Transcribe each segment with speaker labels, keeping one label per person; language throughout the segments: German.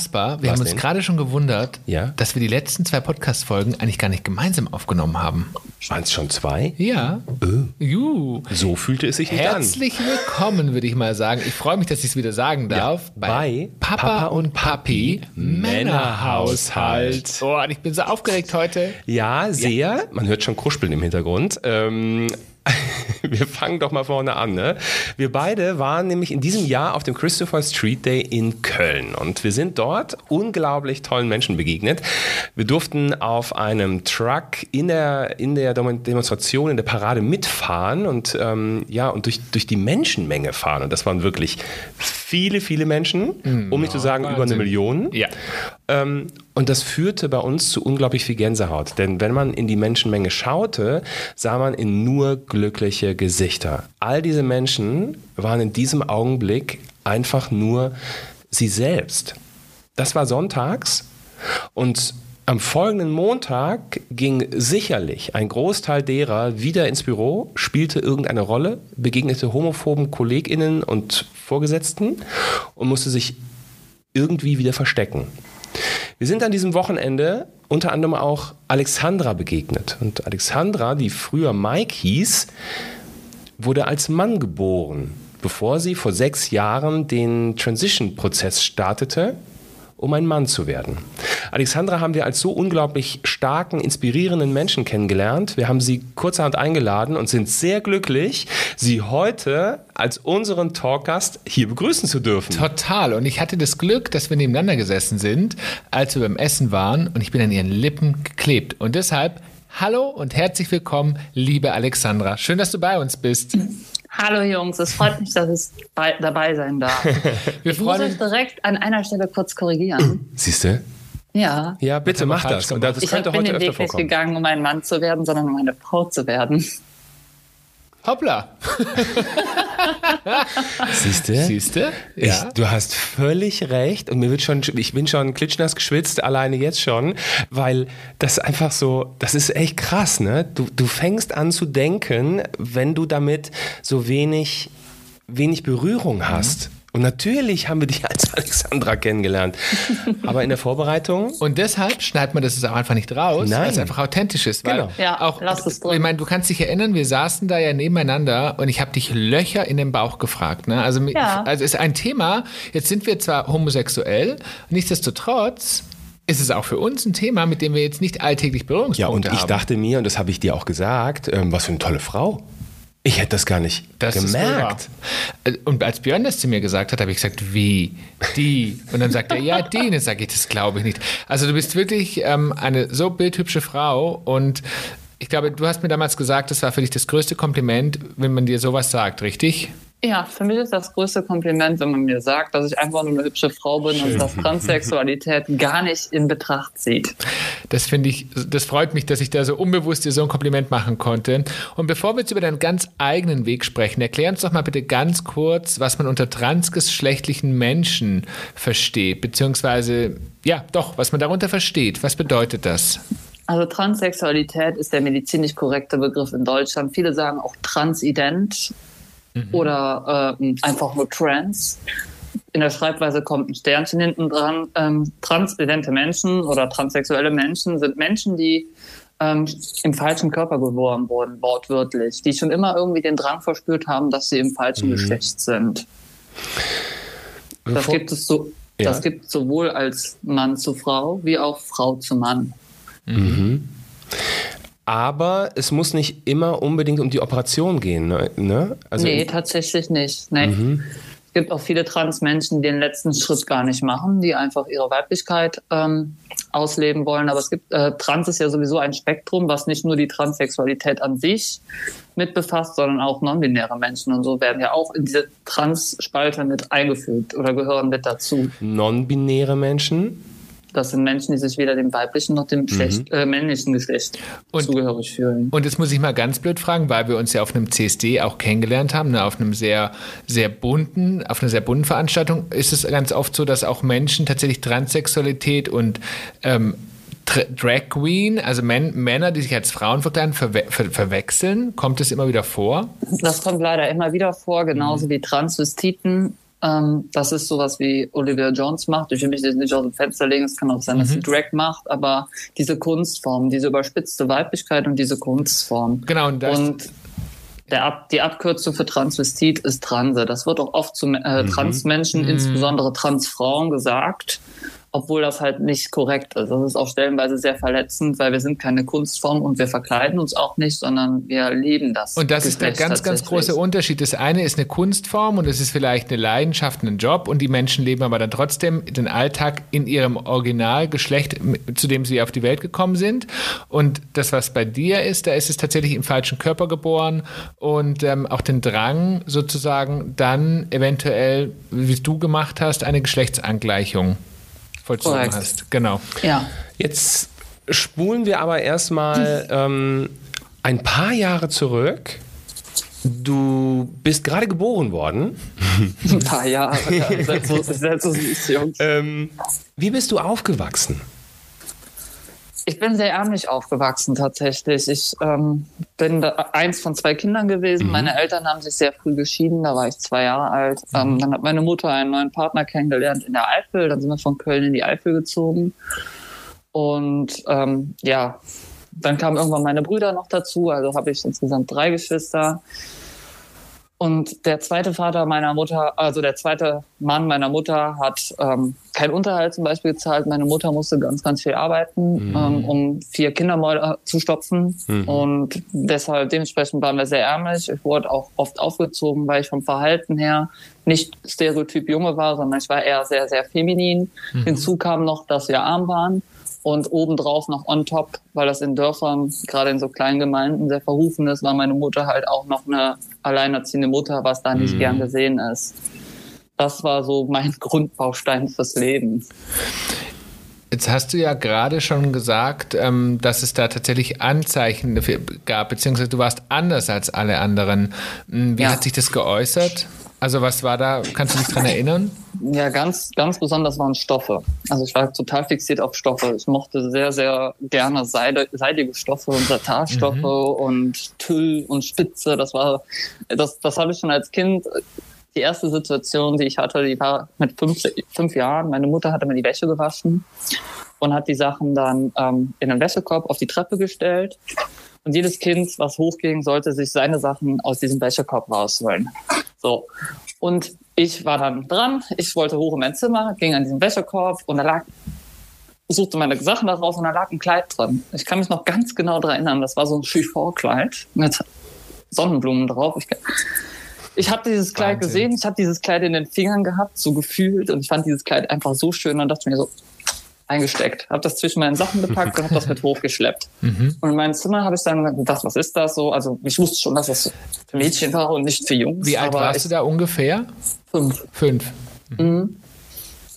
Speaker 1: Unfassbar. Wir
Speaker 2: Was
Speaker 1: haben uns
Speaker 2: denn?
Speaker 1: gerade schon gewundert,
Speaker 2: Ja?
Speaker 1: dass wir die letzten zwei Podcast-Folgen eigentlich gar nicht gemeinsam aufgenommen haben.
Speaker 2: Waren es schon zwei?
Speaker 1: Ja. Juhu.
Speaker 2: So fühlte es sich nicht
Speaker 1: Herzlich willkommen, würde ich mal sagen. Ich freue mich, dass ich es wieder sagen darf.
Speaker 2: bei
Speaker 1: Papa,
Speaker 2: Papa
Speaker 1: und Papi Männerhaushalt. Oh, und ich bin so aufgeregt heute.
Speaker 2: Ja, sehr. Man hört schon Kruspeln im Hintergrund. Ähm, wir fangen doch mal vorne an. Ne? Wir beide waren nämlich in diesem Jahr auf dem Christopher Street Day in Köln und wir sind dort unglaublich tollen Menschen begegnet. Wir durften auf einem Truck in der, in der Demonstration, in der Parade mitfahren und ähm, ja und durch, durch die Menschenmenge fahren. Und das waren wirklich viele, viele Menschen, um nicht zu sagen über eine
Speaker 1: Wahnsinn.
Speaker 2: Million.
Speaker 1: Ja.
Speaker 2: Ähm, und das führte bei uns zu unglaublich viel Gänsehaut. Denn wenn man in die Menschenmenge schaute, sah man in nur glückliche Gesichter. All diese Menschen waren in diesem Augenblick einfach nur sie selbst. Das war sonntags und am folgenden Montag ging sicherlich ein Großteil derer wieder ins Büro, spielte irgendeine Rolle, begegnete homophoben KollegInnen und Vorgesetzten und musste sich irgendwie wieder verstecken. Wir sind an diesem Wochenende unter anderem auch Alexandra begegnet. Und Alexandra, die früher Mike hieß, wurde als Mann geboren, bevor sie vor sechs Jahren den Transition-Prozess startete, um ein Mann zu werden. Alexandra haben wir als so unglaublich starken, inspirierenden Menschen kennengelernt. Wir haben sie kurzerhand eingeladen und sind sehr glücklich, sie heute als unseren Talkgast hier begrüßen zu dürfen.
Speaker 1: Total. Und ich hatte das Glück, dass wir nebeneinander gesessen sind, als wir beim Essen waren und ich bin an ihren Lippen geklebt. Und deshalb, hallo und herzlich willkommen, liebe Alexandra. Schön, dass du bei uns bist.
Speaker 3: Hallo Jungs, es freut mich, dass ich bei, dabei sein darf.
Speaker 1: Wir
Speaker 3: Ich muss
Speaker 1: freuen
Speaker 3: euch
Speaker 1: uns.
Speaker 3: direkt an einer Stelle kurz korrigieren.
Speaker 2: Siehst du?
Speaker 3: Ja,
Speaker 2: Ja, bitte mach
Speaker 1: falsch
Speaker 2: das. Und
Speaker 1: gemacht.
Speaker 2: das
Speaker 3: ich
Speaker 2: könnte
Speaker 3: bin
Speaker 2: heute
Speaker 3: den
Speaker 2: öfter
Speaker 3: Weg nicht
Speaker 2: vorkommen.
Speaker 3: gegangen, um ein Mann zu werden, sondern um eine Frau zu werden.
Speaker 1: Hoppla.
Speaker 2: Siehst du?
Speaker 1: Siehst du?
Speaker 2: Ich, du hast völlig recht und mir wird schon, ich bin schon klitschnass geschwitzt, alleine jetzt schon, weil das einfach so, das ist echt krass, ne? Du, du fängst an zu denken, wenn du damit so wenig, wenig Berührung hast. Und natürlich haben wir dich als Alexandra kennengelernt. Aber in der Vorbereitung,
Speaker 1: Und deshalb schneidet man das jetzt auch einfach nicht raus,
Speaker 2: Nein.
Speaker 1: weil es einfach authentisch ist. Weil
Speaker 2: Genau.
Speaker 3: Ja,
Speaker 1: auch,
Speaker 3: lass es drin.
Speaker 1: Ich meine, du kannst dich erinnern, wir saßen da ja nebeneinander und ich habe dich Löcher in den Bauch gefragt. Ne? Also,
Speaker 3: Ja.
Speaker 1: also ist ein Thema, jetzt sind wir zwar homosexuell, nichtsdestotrotz ist es auch für uns ein Thema, mit dem wir jetzt nicht alltäglich
Speaker 2: ja,
Speaker 1: Berührungspunkte
Speaker 2: und ich
Speaker 1: haben.
Speaker 2: dachte mir, und das habe ich dir auch gesagt, ähm, was für eine tolle Frau. Ich hätte das gar nicht
Speaker 1: Das
Speaker 2: gemerkt.
Speaker 1: wahr. Und als Björn das zu mir gesagt hat, habe ich gesagt, wie? Die? Und dann sagt er, ja, die. Und dann sage ich, das glaube ich nicht. Also du bist wirklich ähm, eine so bildhübsche Frau und ich glaube, du hast mir damals gesagt, das war für dich das größte Kompliment, wenn man dir sowas sagt, richtig?
Speaker 3: Ja, für mich ist das größte Kompliment, wenn man mir sagt, dass ich einfach nur eine hübsche Frau bin und dass Transsexualität gar nicht in Betracht zieht.
Speaker 1: Das finde ich, das freut mich, dass ich da so unbewusst dir so ein Kompliment machen konnte. Und bevor wir jetzt über deinen ganz eigenen Weg sprechen, erklär uns doch mal bitte ganz kurz, was man unter transgeschlechtlichen Menschen versteht, beziehungsweise, ja, doch, was man darunter versteht. Was bedeutet das?
Speaker 3: Also Transsexualität ist der medizinisch korrekte Begriff in Deutschland. Viele sagen auch transident oder ähm, einfach nur trans. In der Schreibweise kommt ein Sternchen hinten dran. Ähm, transidente Menschen oder transsexuelle Menschen sind Menschen, die ähm, im falschen Körper geboren wurden, wortwörtlich, die schon immer irgendwie den Drang verspürt haben, dass sie im falschen Geschlecht sind. Das gibt es so.
Speaker 2: Ja.
Speaker 3: Das gibt es sowohl als Mann zu Frau wie auch Frau zu Mann.
Speaker 2: Aber es muss nicht immer unbedingt um die Operation gehen. Ne? ne? Also
Speaker 3: nee, tatsächlich nicht. Nee. Es gibt auch viele Transmenschen, die den letzten Schritt gar nicht machen, die einfach ihre Weiblichkeit ähm, ausleben wollen. Aber es gibt, äh, Trans ist ja sowieso ein Spektrum, was nicht nur die Transsexualität an sich mit befasst, sondern auch non-binäre Menschen und so werden ja auch in diese Trans-Spalte mit eingefügt oder gehören mit dazu.
Speaker 2: non-binäre Menschen.
Speaker 3: Das sind Menschen, die sich weder dem weiblichen noch dem Geschlecht, äh, männlichen Geschlecht
Speaker 1: Und-
Speaker 3: zugehörig fühlen.
Speaker 1: Und jetzt muss ich mal ganz blöd fragen, weil wir uns ja auf einem CSD auch kennengelernt haben, ne, auf einem sehr, sehr bunten, auf einer sehr bunten Veranstaltung, ist es ganz oft so, dass auch Menschen tatsächlich Transsexualität und ähm, Drag Queen, also Män Männer, die sich als Frauen verkleiden, verwe ver verwechseln. Kommt es immer wieder vor?
Speaker 3: Das kommt leider immer wieder vor, genauso wie Transvestiten Ähm, das ist sowas wie Olivia Jones macht. Ich will mich jetzt nicht aus dem Fenster legen. Es kann auch sein, dass sie Drag macht, aber diese Kunstform, diese überspitzte Weiblichkeit und diese Kunstform.
Speaker 1: Genau, und das-
Speaker 3: und der Ab die Abkürzung für Transvestit ist Transe. Das wird auch oft zu äh, Transmenschen, insbesondere Transfrauen, gesagt, obwohl das halt nicht korrekt ist. Das ist auch stellenweise sehr verletzend, weil wir sind keine Kunstform und wir verkleiden uns auch nicht, sondern wir leben das.
Speaker 1: Und das ist der
Speaker 3: Geschlecht
Speaker 1: ganz, ganz große Unterschied. Das eine ist eine Kunstform und es ist vielleicht eine Leidenschaft, ein Job und die Menschen leben aber dann trotzdem den Alltag in ihrem Originalgeschlecht, zu dem sie auf die Welt gekommen sind. Und das, was bei dir ist, da ist es tatsächlich im falschen Körper geboren und ähm, auch den Drang sozusagen dann eventuell, wie du gemacht hast, eine Geschlechtsangleichung vollzogen
Speaker 3: Korrekt.
Speaker 1: hast. Genau.
Speaker 3: Ja.
Speaker 2: Jetzt spulen wir aber erstmal ähm, ein paar Jahre zurück. Du bist gerade geboren worden.
Speaker 3: Ein paar Jahre. Ja. Seid so, seid so süß, Jungs.
Speaker 2: Ähm, wie bist du aufgewachsen?
Speaker 3: Ich bin sehr ärmlich aufgewachsen tatsächlich. Ich ähm, bin eins von zwei Kindern gewesen. Meine Eltern haben sich sehr früh geschieden, da war ich zwei Jahre alt. Ähm, dann hat meine Mutter einen neuen Partner kennengelernt in der Eifel. Dann sind wir von Köln in die Eifel gezogen. Und ähm, ja, dann kamen irgendwann meine Brüder noch dazu. Also habe ich insgesamt drei Geschwister. Und der zweite Vater meiner Mutter, also der zweite Mann meiner Mutter, hat ähm, keinen Unterhalt zum Beispiel gezahlt. Meine Mutter musste ganz, ganz viel arbeiten, ähm, um vier Kindermäuler zu stopfen. Und deshalb, dementsprechend waren wir sehr ärmlich. Ich wurde auch oft aufgezogen, weil ich vom Verhalten her nicht Stereotyp Junge war, sondern ich war eher sehr, sehr feminin. Hinzu kam noch, dass wir arm waren. Und obendrauf noch on top, weil das in Dörfern, gerade in so kleinen Gemeinden, sehr verrufen ist, war meine Mutter halt auch noch eine alleinerziehende Mutter, was da nicht gern gesehen ist. Das war so mein Grundbaustein fürs Leben.
Speaker 1: Jetzt hast du ja gerade schon gesagt, ähm, dass es da tatsächlich Anzeichen dafür gab, beziehungsweise du warst anders als alle anderen. Hm, Wie
Speaker 3: Ja.
Speaker 1: hat sich das geäußert? Also was war da, kannst du dich dran erinnern?
Speaker 3: Ja, ganz, ganz besonders waren Stoffe. Also ich war total fixiert auf Stoffe. Ich mochte sehr, sehr gerne Seide, seidige Stoffe und Satarstoffe und Tüll und Spitze. Das war, das, das habe ich schon als Kind. Die erste Situation, die ich hatte, die war mit fünf, fünf Jahren. Meine Mutter hatte mir die Wäsche gewaschen und hat die Sachen dann ähm, in den Wäschekorb auf die Treppe gestellt. Und jedes Kind, was hochging, sollte sich seine Sachen aus diesem Wäschekorb rausholen. So. Und ich war dann dran. Ich wollte hoch in mein Zimmer, ging an diesen Wäschekorb und da lag, suchte meine Sachen da raus und da lag ein Kleid drin. Ich kann mich noch ganz genau daran erinnern. Das war so ein Chiffon-Kleid mit Sonnenblumen drauf. Ich, ich habe dieses Kleid
Speaker 1: Wahnsinn.
Speaker 3: gesehen, ich habe dieses Kleid in den Fingern gehabt, so gefühlt und ich fand dieses Kleid einfach so schön und dachte mir so, eingesteckt, habe das zwischen meinen Sachen gepackt und habe das mit hochgeschleppt. Und in meinem Zimmer habe ich dann gedacht, was ist das so? Also ich wusste schon, dass das für Mädchen war und nicht für Jungs.
Speaker 1: Wie alt warst du da ungefähr?
Speaker 3: Fünf.
Speaker 1: Fünf.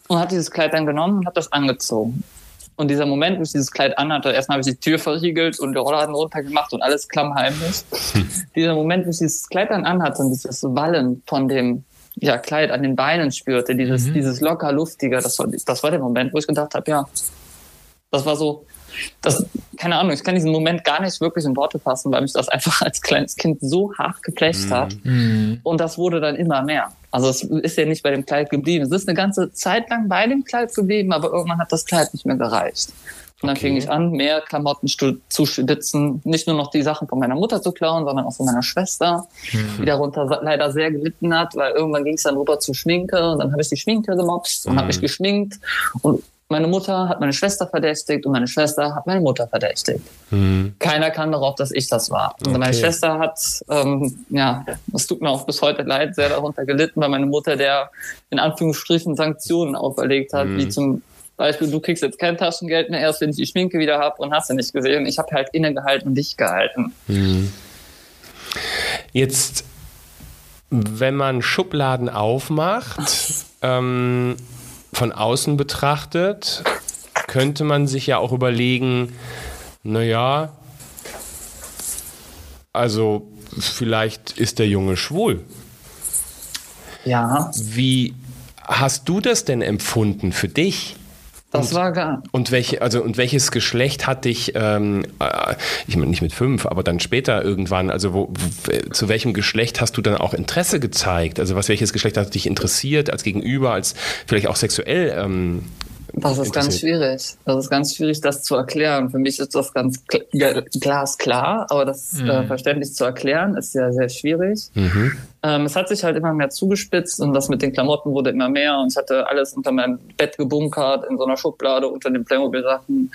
Speaker 3: Und habe dieses Kleid dann genommen und habe das angezogen. Und dieser Moment, wo ich dieses Kleid anhatte, erstmal habe ich die Tür verriegelt und die Rollladen runtergemacht und alles klammheimlich. dieser Moment, wo ich dieses Kleid dann anhatte und dieses Wallen von dem ja, Kleid an den Beinen spürte, dieses, dieses locker luftige, das war, das war der Moment, wo ich gedacht habe, ja, das war so, das, keine Ahnung, ich kann diesen Moment gar nicht wirklich in Worte fassen, weil mich das einfach als kleines Kind so hart geplächt hat. Und das wurde dann immer mehr. Also es ist ja nicht bei dem Kleid geblieben. Es ist eine ganze Zeit lang bei dem Kleid geblieben, aber irgendwann hat das Kleid nicht mehr gereicht. Und dann
Speaker 2: Okay.
Speaker 3: fing ich an, mehr Klamotten zu stitzen, nicht nur noch die Sachen von meiner Mutter zu klauen, sondern auch von meiner Schwester, die darunter leider sehr gelitten hat, weil irgendwann ging es dann rüber zu Schminke und dann habe ich die Schminke gemobst und habe mich geschminkt und meine Mutter hat meine Schwester verdächtigt und meine Schwester hat meine Mutter verdächtigt. Keiner kam darauf, dass ich das war. Und meine
Speaker 2: Okay.
Speaker 3: Schwester hat, ähm, ja, es tut mir auch bis heute leid, sehr darunter gelitten, weil meine Mutter der in Anführungsstrichen Sanktionen auferlegt hat, wie zum Beispiel, du kriegst jetzt kein Taschengeld mehr, erst wenn ich die Schminke wieder habe und hast du nicht gesehen. Ich habe halt innegehalten und dicht gehalten.
Speaker 2: Jetzt, wenn man Schubladen aufmacht, ähm, von außen betrachtet, könnte man sich ja auch überlegen, naja, also vielleicht ist der Junge schwul.
Speaker 3: Ja,
Speaker 2: Wie hast du das denn empfunden für dich?
Speaker 3: Das
Speaker 2: und,
Speaker 3: war gar.
Speaker 2: Und welche, also und welches Geschlecht hat dich, ähm, äh, ich meine nicht mit fünf, aber dann später irgendwann, also wo, wo, zu welchem Geschlecht hast du dann auch Interesse gezeigt? Also was welches Geschlecht hat dich interessiert als Gegenüber, als vielleicht auch sexuell? Ähm,
Speaker 3: das ist ganz schwierig. Das ist ganz schwierig, das zu erklären. Für mich ist das ganz glasklar, aber das mhm. äh, verständlich zu erklären ist ja sehr schwierig. Mhm. Ähm, es hat sich halt immer mehr zugespitzt und das mit den Klamotten wurde immer mehr und ich hatte alles unter meinem Bett gebunkert in so einer Schublade unter den Playmobil-Sachen.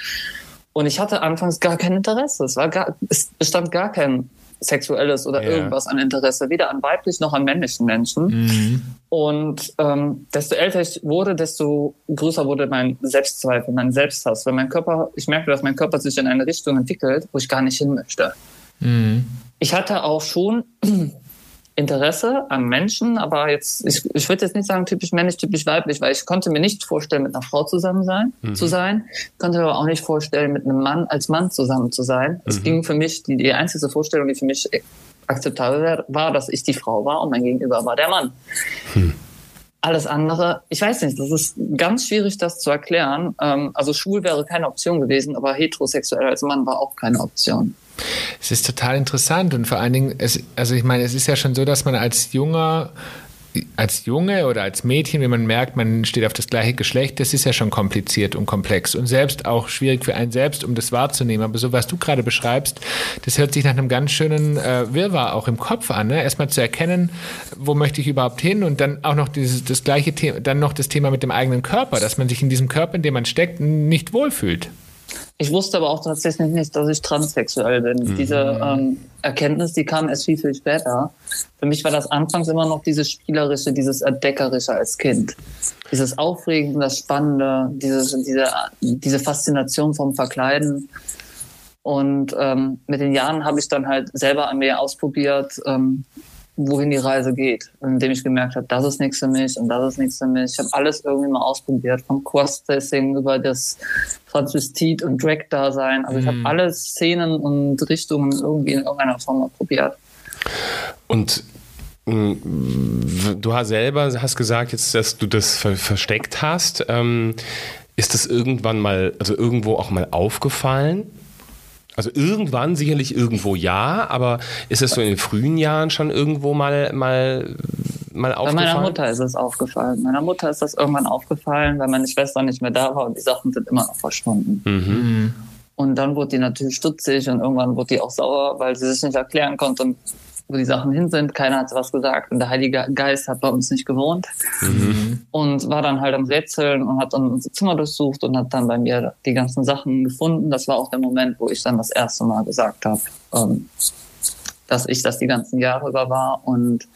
Speaker 3: Und ich hatte anfangs gar kein Interesse. Es war gar, es bestand gar kein sexuelles oder ja. irgendwas an Interesse, weder an weiblich noch an männlichen Menschen. Mhm. Und ähm, desto älter ich wurde, desto größer wurde mein Selbstzweifel, mein Selbsthass. Weil mein Körper, ich merkte, dass mein Körper sich in eine Richtung entwickelt, wo ich gar nicht hin möchte. Mhm. Ich hatte auch schon Interesse an Menschen, aber jetzt, ich, ich würde jetzt nicht sagen typisch männlich, typisch weiblich, weil ich konnte mir nicht vorstellen, mit einer Frau zusammen sein, mhm. zu sein, konnte mir aber auch nicht vorstellen, mit einem Mann als Mann zusammen zu sein. Mhm. Es ging für mich, die, die einzige Vorstellung, die für mich akzeptabel war, dass ich die Frau war und mein Gegenüber war der Mann. Mhm. Alles andere, ich weiß nicht, das ist ganz schwierig, das zu erklären. Ähm, also schwul wäre keine Option gewesen, aber heterosexuell als Mann war auch keine Option.
Speaker 1: Es ist total interessant und vor allen Dingen, es, also ich meine, es ist ja schon so, dass man als junger als Junge oder als Mädchen, wenn man merkt, man steht auf das gleiche Geschlecht, das ist ja schon kompliziert und komplex und selbst auch schwierig für einen selbst, um das wahrzunehmen. Aber so, was du gerade beschreibst, das hört sich nach einem ganz schönen äh, Wirrwarr auch im Kopf an. Ne? Erstmal zu erkennen, wo möchte ich überhaupt hin und dann auch noch dieses, das gleiche Thema, dann noch das Thema mit dem eigenen Körper, dass man sich in diesem Körper, in dem man steckt, nicht wohlfühlt.
Speaker 3: Ich wusste aber auch tatsächlich nicht, dass ich transsexuell bin. Mhm. Diese ähm, Erkenntnis, die kam erst viel, viel später. Für mich war das anfangs immer noch dieses Spielerische, dieses Entdeckerische als Kind. Dieses Aufregende, das Spannende, dieses, diese, diese Faszination vom Verkleiden. Und ähm, mit den Jahren habe ich dann halt selber an mir ausprobiert, ähm, wohin die Reise geht, indem ich gemerkt habe, das ist nichts für mich und das ist nichts für mich. Ich habe alles irgendwie mal ausprobiert, vom Cross-Dressing über das Transvestit und Drag-Dasein. Also ich habe mhm. alle Szenen und Richtungen irgendwie in irgendeiner Form mal probiert.
Speaker 2: Und mm, du hast selber hast gesagt, jetzt, dass du das versteckt hast. Ähm, ist das irgendwann mal, also irgendwo auch mal aufgefallen? Also irgendwann sicherlich irgendwo ja, aber ist es so in den frühen Jahren schon irgendwo mal, mal, mal aufgefallen?
Speaker 3: Bei meiner Mutter ist es aufgefallen. Meiner Mutter ist das irgendwann aufgefallen, weil meine Schwester nicht mehr da war und die Sachen sind immer noch verschwunden. Mhm. Und dann wurde die natürlich stutzig und irgendwann wurde die auch sauer, weil sie sich nicht erklären konnte und wo die Sachen hin sind. Keiner hat was gesagt und der Heilige Geist hat bei uns nicht gewohnt mhm. und war dann halt am Rätseln und hat dann unser Zimmer durchsucht und hat dann bei mir die ganzen Sachen gefunden. Das war auch der Moment, wo ich dann das erste Mal gesagt habe, ähm, dass ich das die ganzen Jahre über war und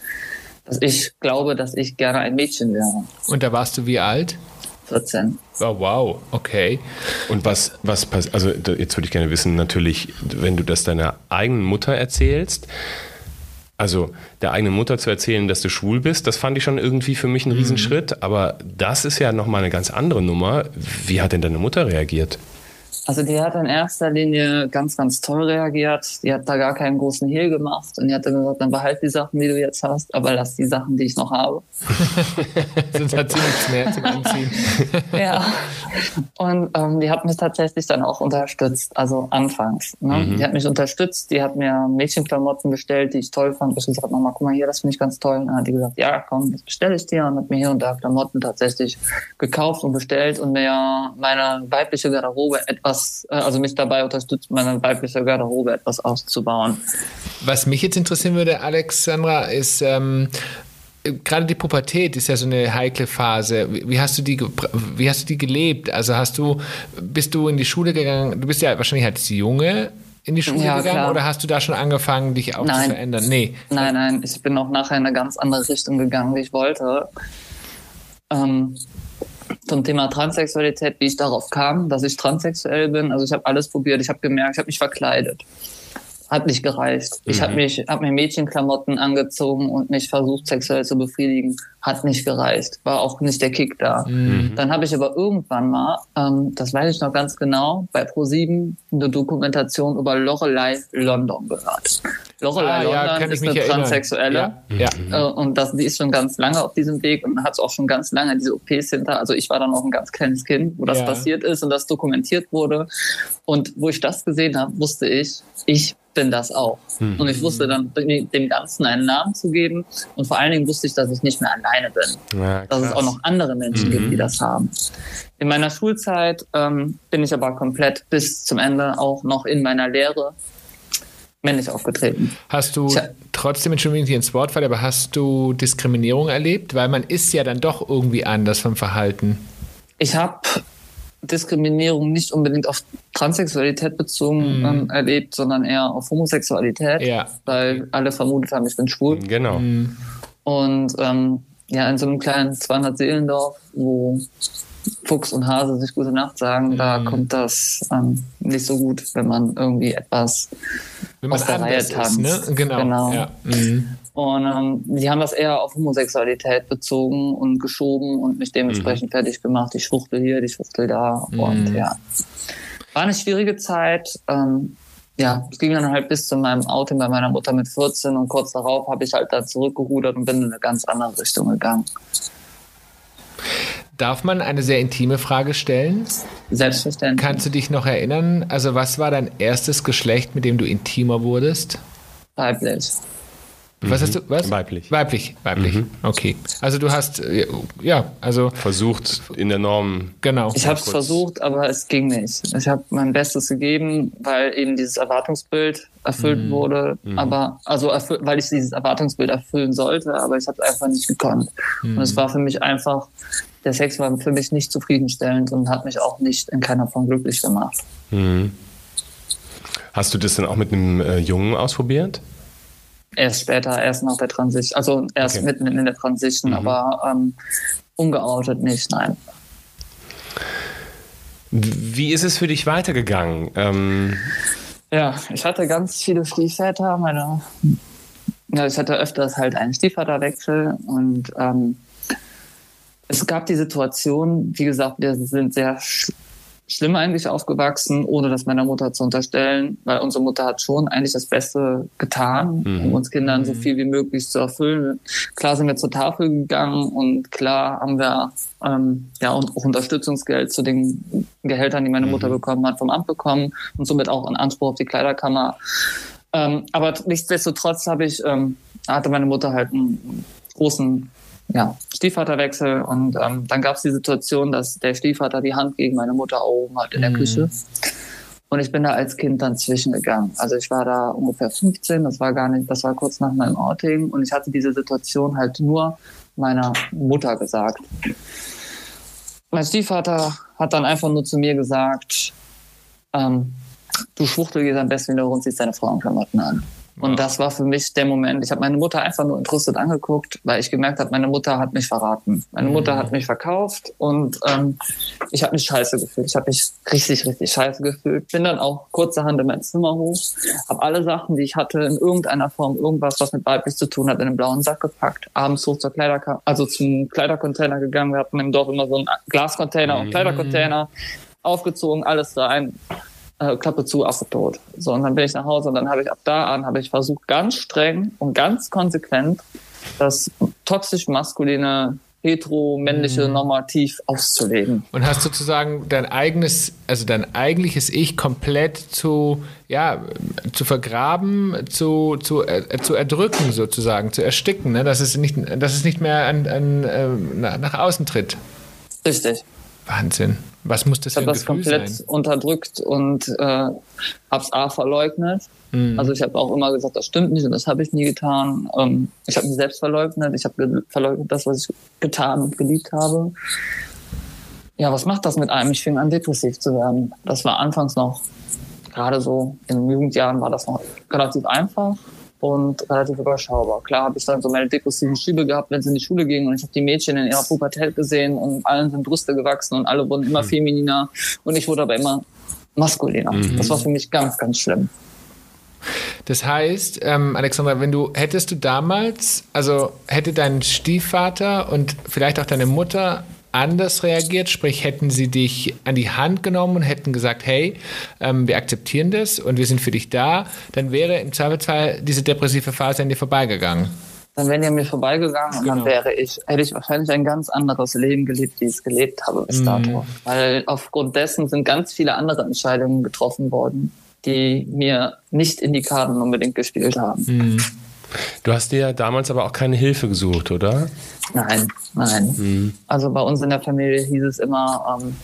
Speaker 3: dass ich glaube, dass ich gerne ein Mädchen wäre.
Speaker 1: Und da warst du wie alt?
Speaker 3: 14.
Speaker 1: Oh, wow, okay.
Speaker 2: Und was, was passiert, also jetzt würde ich gerne wissen, natürlich, wenn du das deiner eigenen Mutter erzählst, also der eigenen Mutter zu erzählen, dass du schwul bist, das fand ich schon irgendwie für mich ein mhm. Riesenschritt. Aber das ist ja nochmal eine ganz andere Nummer. Wie hat denn deine Mutter reagiert?
Speaker 3: Also die hat in erster Linie ganz, ganz toll reagiert. Die hat da gar keinen großen Hehl gemacht und die hat dann gesagt, dann behalt die Sachen, die du jetzt hast, aber lass die Sachen, die ich noch habe.
Speaker 1: Hat sie nichts mehr zum Anziehen.
Speaker 3: ja. Und ähm, die hat mich tatsächlich dann auch unterstützt, also anfangs. Ne? Mhm. Die hat mich unterstützt, die hat mir Mädchenklamotten bestellt, die ich toll fand. Ich gesagt, Mama, guck mal hier, das finde ich ganz toll. Und dann hat die gesagt, ja, komm, das bestelle ich dir und hat mir hier und da Klamotten tatsächlich gekauft und bestellt und mir meine weibliche Garderobe etwas was, äh, also mich dabei unterstützt, meine weibliche Garderobe etwas auszubauen.
Speaker 1: Was mich jetzt interessieren würde, Alexandra, ist, ähm, gerade die Pubertät ist ja so eine heikle Phase. Wie hast du die, wie hast du die gelebt? Also hast du, bist du in die Schule gegangen? Du bist ja wahrscheinlich als Junge in die Schule ja, gegangen klar. oder hast du da schon angefangen, dich auch nein. zu verändern?
Speaker 3: Nee. Nein, nein, ich bin auch nachher in eine ganz andere Richtung gegangen, wie ich wollte. Ähm, zum Thema Transsexualität, wie ich darauf kam, dass ich transsexuell bin. Also ich habe alles probiert, ich habe gemerkt, ich habe mich verkleidet. Hat nicht gereicht. Mhm. Ich habe mich, hab mir Mädchenklamotten angezogen und mich versucht sexuell zu befriedigen. Hat nicht gereicht. War auch nicht der Kick da. Mhm. Dann habe ich aber irgendwann mal, ähm, das weiß ich noch ganz genau, bei Pro7 eine Dokumentation über Lorelei London gehört. Lorelei
Speaker 1: Ah, ja,
Speaker 3: London
Speaker 1: ich
Speaker 3: ist eine
Speaker 1: erinnern.
Speaker 3: Transsexuelle.
Speaker 1: Ja, ja.
Speaker 3: Äh, Und das, die ist schon ganz lange auf diesem Weg und hat auch schon ganz lange diese OPs hinter. Also ich war dann auch ein ganz kleines Kind, wo das
Speaker 1: Ja.
Speaker 3: passiert ist und das dokumentiert wurde. Und wo ich das gesehen habe, wusste ich, ich bin das auch. Und ich wusste dann, dem Ganzen einen Namen zu geben. Und vor allen Dingen wusste ich, dass ich nicht mehr alleine bin
Speaker 2: Ja,
Speaker 3: dass es auch noch andere Menschen gibt, die das haben. In meiner Schulzeit ähm, bin ich aber komplett bis zum Ende auch noch in meiner Lehre männlich aufgetreten.
Speaker 1: Hast du
Speaker 3: Tja.
Speaker 1: trotzdem, Entschuldigung, hier ins Wort falle, aber hast du Diskriminierung erlebt? Weil man ist ja dann doch irgendwie anders vom Verhalten.
Speaker 3: Ich habe Diskriminierung nicht unbedingt auf Transsexualität bezogen ähm, erlebt, sondern eher auf Homosexualität,
Speaker 1: Ja.
Speaker 3: weil alle vermutet haben, ich bin schwul.
Speaker 2: Genau.
Speaker 3: Und ähm, ja, in so einem kleinen 200-Seelendorf, wo Fuchs und Hase sich gute Nacht sagen, da kommt das ähm, nicht so gut, wenn man irgendwie etwas
Speaker 1: Wenn man
Speaker 3: aus der Reihe tanzt.
Speaker 1: ist, ne? Genau.
Speaker 3: Genau.
Speaker 1: Ja. Mhm.
Speaker 3: Und ähm, die haben das eher auf Homosexualität bezogen und geschoben und mich dementsprechend fertig gemacht. Die Schwuchtel hier, die Schwuchtel da. Und ja. War eine schwierige Zeit. Ähm, ja, es ging dann halt bis zu meinem Outing bei meiner Mutter mit 14 und kurz darauf habe ich halt dann zurückgerudert und bin in eine ganz andere Richtung gegangen.
Speaker 1: Darf man eine sehr intime Frage stellen?
Speaker 3: Selbstverständlich.
Speaker 1: Kannst du dich noch erinnern? Also, was war dein erstes Geschlecht, mit dem du intimer wurdest?
Speaker 3: Weiblich.
Speaker 1: Was hast du? Was?
Speaker 2: Weiblich.
Speaker 1: Weiblich, weiblich. Okay. Also du hast, äh, ja, also
Speaker 2: Versucht in der Norm.
Speaker 1: genau.
Speaker 3: Ich habe es versucht, aber es ging nicht. Ich habe mein Bestes gegeben, weil eben dieses Erwartungsbild erfüllt wurde. Aber also erfüll, weil ich dieses Erwartungsbild erfüllen sollte, aber ich habe es einfach nicht gekonnt. Und es war für mich einfach, der Sex war für mich nicht zufriedenstellend und hat mich auch nicht in keiner Form glücklich gemacht.
Speaker 2: Hast du das dann auch mit einem äh, Jungen ausprobiert?
Speaker 3: Erst später, erst nach der Transition, also erst
Speaker 2: Okay.
Speaker 3: mitten in der Transition, aber ähm, ungeoutet nicht, nein.
Speaker 2: Wie ist es für dich weitergegangen? Ähm,
Speaker 3: Ja, ich hatte ganz viele Stiefväter. Meine, ja, ich hatte öfters halt einen Stiefvaterwechsel und ähm, es gab die Situation, wie gesagt, wir sind sehr sch schlimm eigentlich aufgewachsen, ohne das meiner Mutter zu unterstellen, weil unsere Mutter hat schon eigentlich das Beste getan, um uns Kindern so viel wie möglich zu erfüllen. Klar sind wir zur Tafel gegangen und klar haben wir ähm, ja und auch Unterstützungsgeld zu den Gehältern, die meine Mutter bekommen hat, vom Amt bekommen und somit auch einen Anspruch auf die Kleiderkammer. Ähm, aber nichtsdestotrotz habe ich ähm, hatte meine Mutter halt einen großen ja, Stiefvaterwechsel und ähm, dann gab es die Situation, dass der Stiefvater die Hand gegen meine Mutter erhoben hat in der Küche. Und ich bin da als Kind dann zwischengegangen. Also ich war da ungefähr 15, das war gar nicht, das war kurz nach meinem Outing und ich hatte diese Situation halt nur meiner Mutter gesagt. Mein Stiefvater hat dann einfach nur zu mir gesagt, ähm, du Schwuchtel gehst am besten wieder und ziehst deine Frauenklamotten an. Und das war für mich der Moment. Ich habe meine Mutter einfach nur entrüstet angeguckt, weil ich gemerkt habe, meine Mutter hat mich verraten. Meine Mutter hat mich verkauft und ähm, ich habe mich scheiße gefühlt. Ich habe mich richtig, richtig scheiße gefühlt. Bin dann auch kurzerhand in mein Zimmer hoch, habe alle Sachen, die ich hatte, in irgendeiner Form, irgendwas, was mit weiblich zu tun hat, in einen blauen Sack gepackt. Abends hoch zur Kleiderkammer, also zum Kleidercontainer gegangen. Wir hatten im Dorf immer so einen Glascontainer und Kleidercontainer. Aufgezogen, alles rein äh, Klappe zu, Affe tot. So, und dann bin ich nach Hause und dann habe ich ab da an, habe ich versucht, ganz streng und ganz konsequent das toxisch maskuline, hetero-männliche Normativ auszulegen.
Speaker 1: Und hast sozusagen dein eigenes, also dein eigentliches Ich komplett zu, ja, zu vergraben, zu, zu, äh, zu erdrücken sozusagen, zu ersticken, ne? dass, es nicht, dass es nicht mehr an, an, äh, nach außen tritt.
Speaker 3: Richtig.
Speaker 1: Wahnsinn. Was muss das
Speaker 3: Ich
Speaker 1: für
Speaker 3: habe
Speaker 1: ein
Speaker 3: das
Speaker 1: Gefühl
Speaker 3: komplett
Speaker 1: sein?
Speaker 3: unterdrückt und äh, habe es A verleugnet.
Speaker 1: Mhm.
Speaker 3: Also ich habe auch immer gesagt, das stimmt nicht und das habe ich nie getan. Ähm, ich habe mich selbst verleugnet. Ich habe verleugnet das, was ich getan und geliebt habe. Ja, was macht das mit einem? Ich fing an, depressiv zu werden. Das war anfangs noch, gerade so in den Jugendjahren war das noch relativ einfach und relativ überschaubar. Klar habe ich dann so meine depressiven Schübe gehabt, wenn sie in die Schule gingen und ich habe die Mädchen in ihrer Pubertät gesehen und allen sind Brüste gewachsen und alle wurden immer femininer und ich wurde aber immer maskuliner. Das war für mich ganz, ganz schlimm.
Speaker 1: Das heißt, ähm, Alexandra, wenn du hättest du damals, also hätte dein Stiefvater und vielleicht auch deine Mutter anders reagiert? Sprich, hätten sie dich an die Hand genommen und hätten gesagt, hey, ähm, wir akzeptieren das und wir sind für dich da, dann wäre im Zweifelsfall diese depressive Phase an dir vorbeigegangen.
Speaker 3: Dann wären die an mir vorbeigegangen und dann
Speaker 1: Genau.
Speaker 3: wäre ich, hätte ich wahrscheinlich ein ganz anderes Leben gelebt, wie ich es gelebt habe bis dato. Weil aufgrund dessen sind ganz viele andere Entscheidungen getroffen worden, die mir nicht in die Karten unbedingt gespielt haben.
Speaker 2: Du hast dir damals aber auch keine Hilfe gesucht, oder?
Speaker 3: Nein, nein.
Speaker 2: Mhm.
Speaker 3: Also bei uns in der Familie hieß es immer, ähm,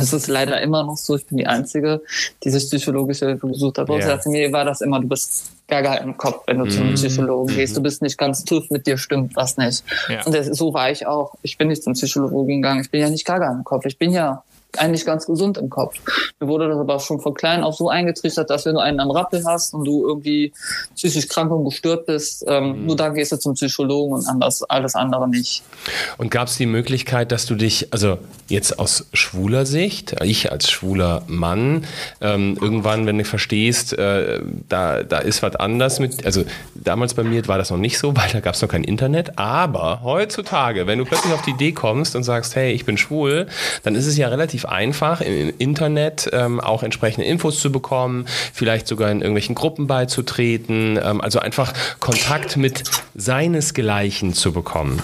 Speaker 3: es ist leider immer noch so, ich bin die Einzige, die sich psychologische Hilfe gesucht hat. Bei uns
Speaker 2: Ja.
Speaker 3: in der Familie war das immer, du bist gaga im Kopf, wenn du
Speaker 2: Mhm.
Speaker 3: zum Psychologen gehst. Du bist nicht ganz tief mit dir, stimmt was nicht.
Speaker 1: Ja.
Speaker 3: Und das, so war ich auch. Ich bin nicht zum Psychologen gegangen. Ich bin ja nicht gaga im Kopf. Ich bin ja eigentlich ganz gesund im Kopf. Mir wurde das aber schon von klein auf so eingetrichtert, dass wenn du einen am Rappel hast und du irgendwie psychisch krank und gestört bist,
Speaker 2: Mhm.
Speaker 3: ähm, nur dann gehst du zum Psychologen und anders, alles andere nicht.
Speaker 2: Und gab es die Möglichkeit, dass du dich, also jetzt aus schwuler Sicht, ich als schwuler Mann, ähm, irgendwann, wenn du verstehst, äh, da, da ist was anders mit, also damals bei mir war das noch nicht so, weil da gab es noch kein Internet, aber heutzutage, wenn du plötzlich auf die Idee kommst und sagst, hey, ich bin schwul, dann ist es ja relativ einfach, im Internet ähm, auch entsprechende Infos zu bekommen, vielleicht sogar in irgendwelchen Gruppen beizutreten, ähm, also einfach Kontakt mit seinesgleichen zu bekommen.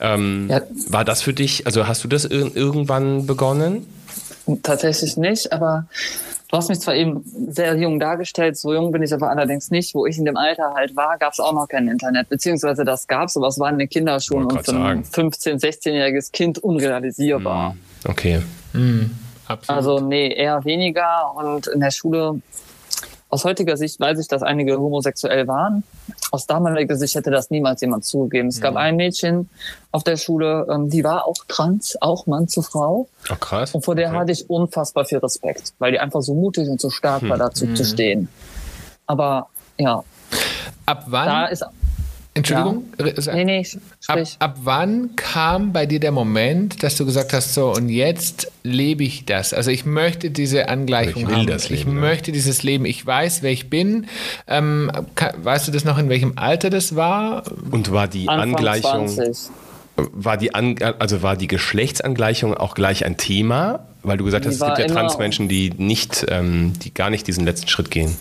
Speaker 2: Ähm,
Speaker 3: Ja.
Speaker 2: War das für dich, also hast du das ir irgendwann begonnen?
Speaker 3: Tatsächlich nicht, aber du hast mich zwar eben sehr jung dargestellt, so jung bin ich aber allerdings nicht. Wo ich in dem Alter halt war, gab es auch noch kein Internet, beziehungsweise das gab es, aber es war in den Kinderschuhen und für ein
Speaker 2: sagen.
Speaker 3: 15-, 16-jähriges Kind unrealisierbar.
Speaker 2: Okay.
Speaker 1: Absolut.
Speaker 3: Also nee, eher weniger und in der Schule aus heutiger Sicht weiß ich, dass einige homosexuell waren. Aus damaliger Sicht hätte das niemals jemand zugegeben. Es gab ein Mädchen auf der Schule, ähm, die war auch trans, auch Mann zu Frau.
Speaker 2: Oh, krass.
Speaker 3: Und vor der
Speaker 2: okay.
Speaker 3: hatte ich unfassbar viel Respekt, weil die einfach so mutig und so stark war, dazu zu stehen. Aber ja,
Speaker 1: ab wann,
Speaker 3: da ist.
Speaker 1: Entschuldigung, Re-
Speaker 3: Nee, nee,
Speaker 1: ab,
Speaker 3: sprich.
Speaker 1: ab wann kam bei dir der Moment, dass du gesagt hast, so und jetzt lebe ich das? Also ich möchte diese Angleichung
Speaker 2: Ich will
Speaker 1: haben.
Speaker 2: das
Speaker 1: ich
Speaker 2: Leben, ja.
Speaker 1: möchte dieses Leben. Ich weiß, wer ich bin. Ähm, weißt du das noch, in welchem Alter das war?
Speaker 2: Und war die
Speaker 3: Anfang
Speaker 2: Angleichung,
Speaker 3: 20.
Speaker 2: war die An also war die Geschlechtsangleichung auch gleich ein Thema? Weil du gesagt
Speaker 3: Die
Speaker 2: hast, es gibt ja Transmenschen, die nicht, ähm, die gar nicht diesen letzten Schritt gehen.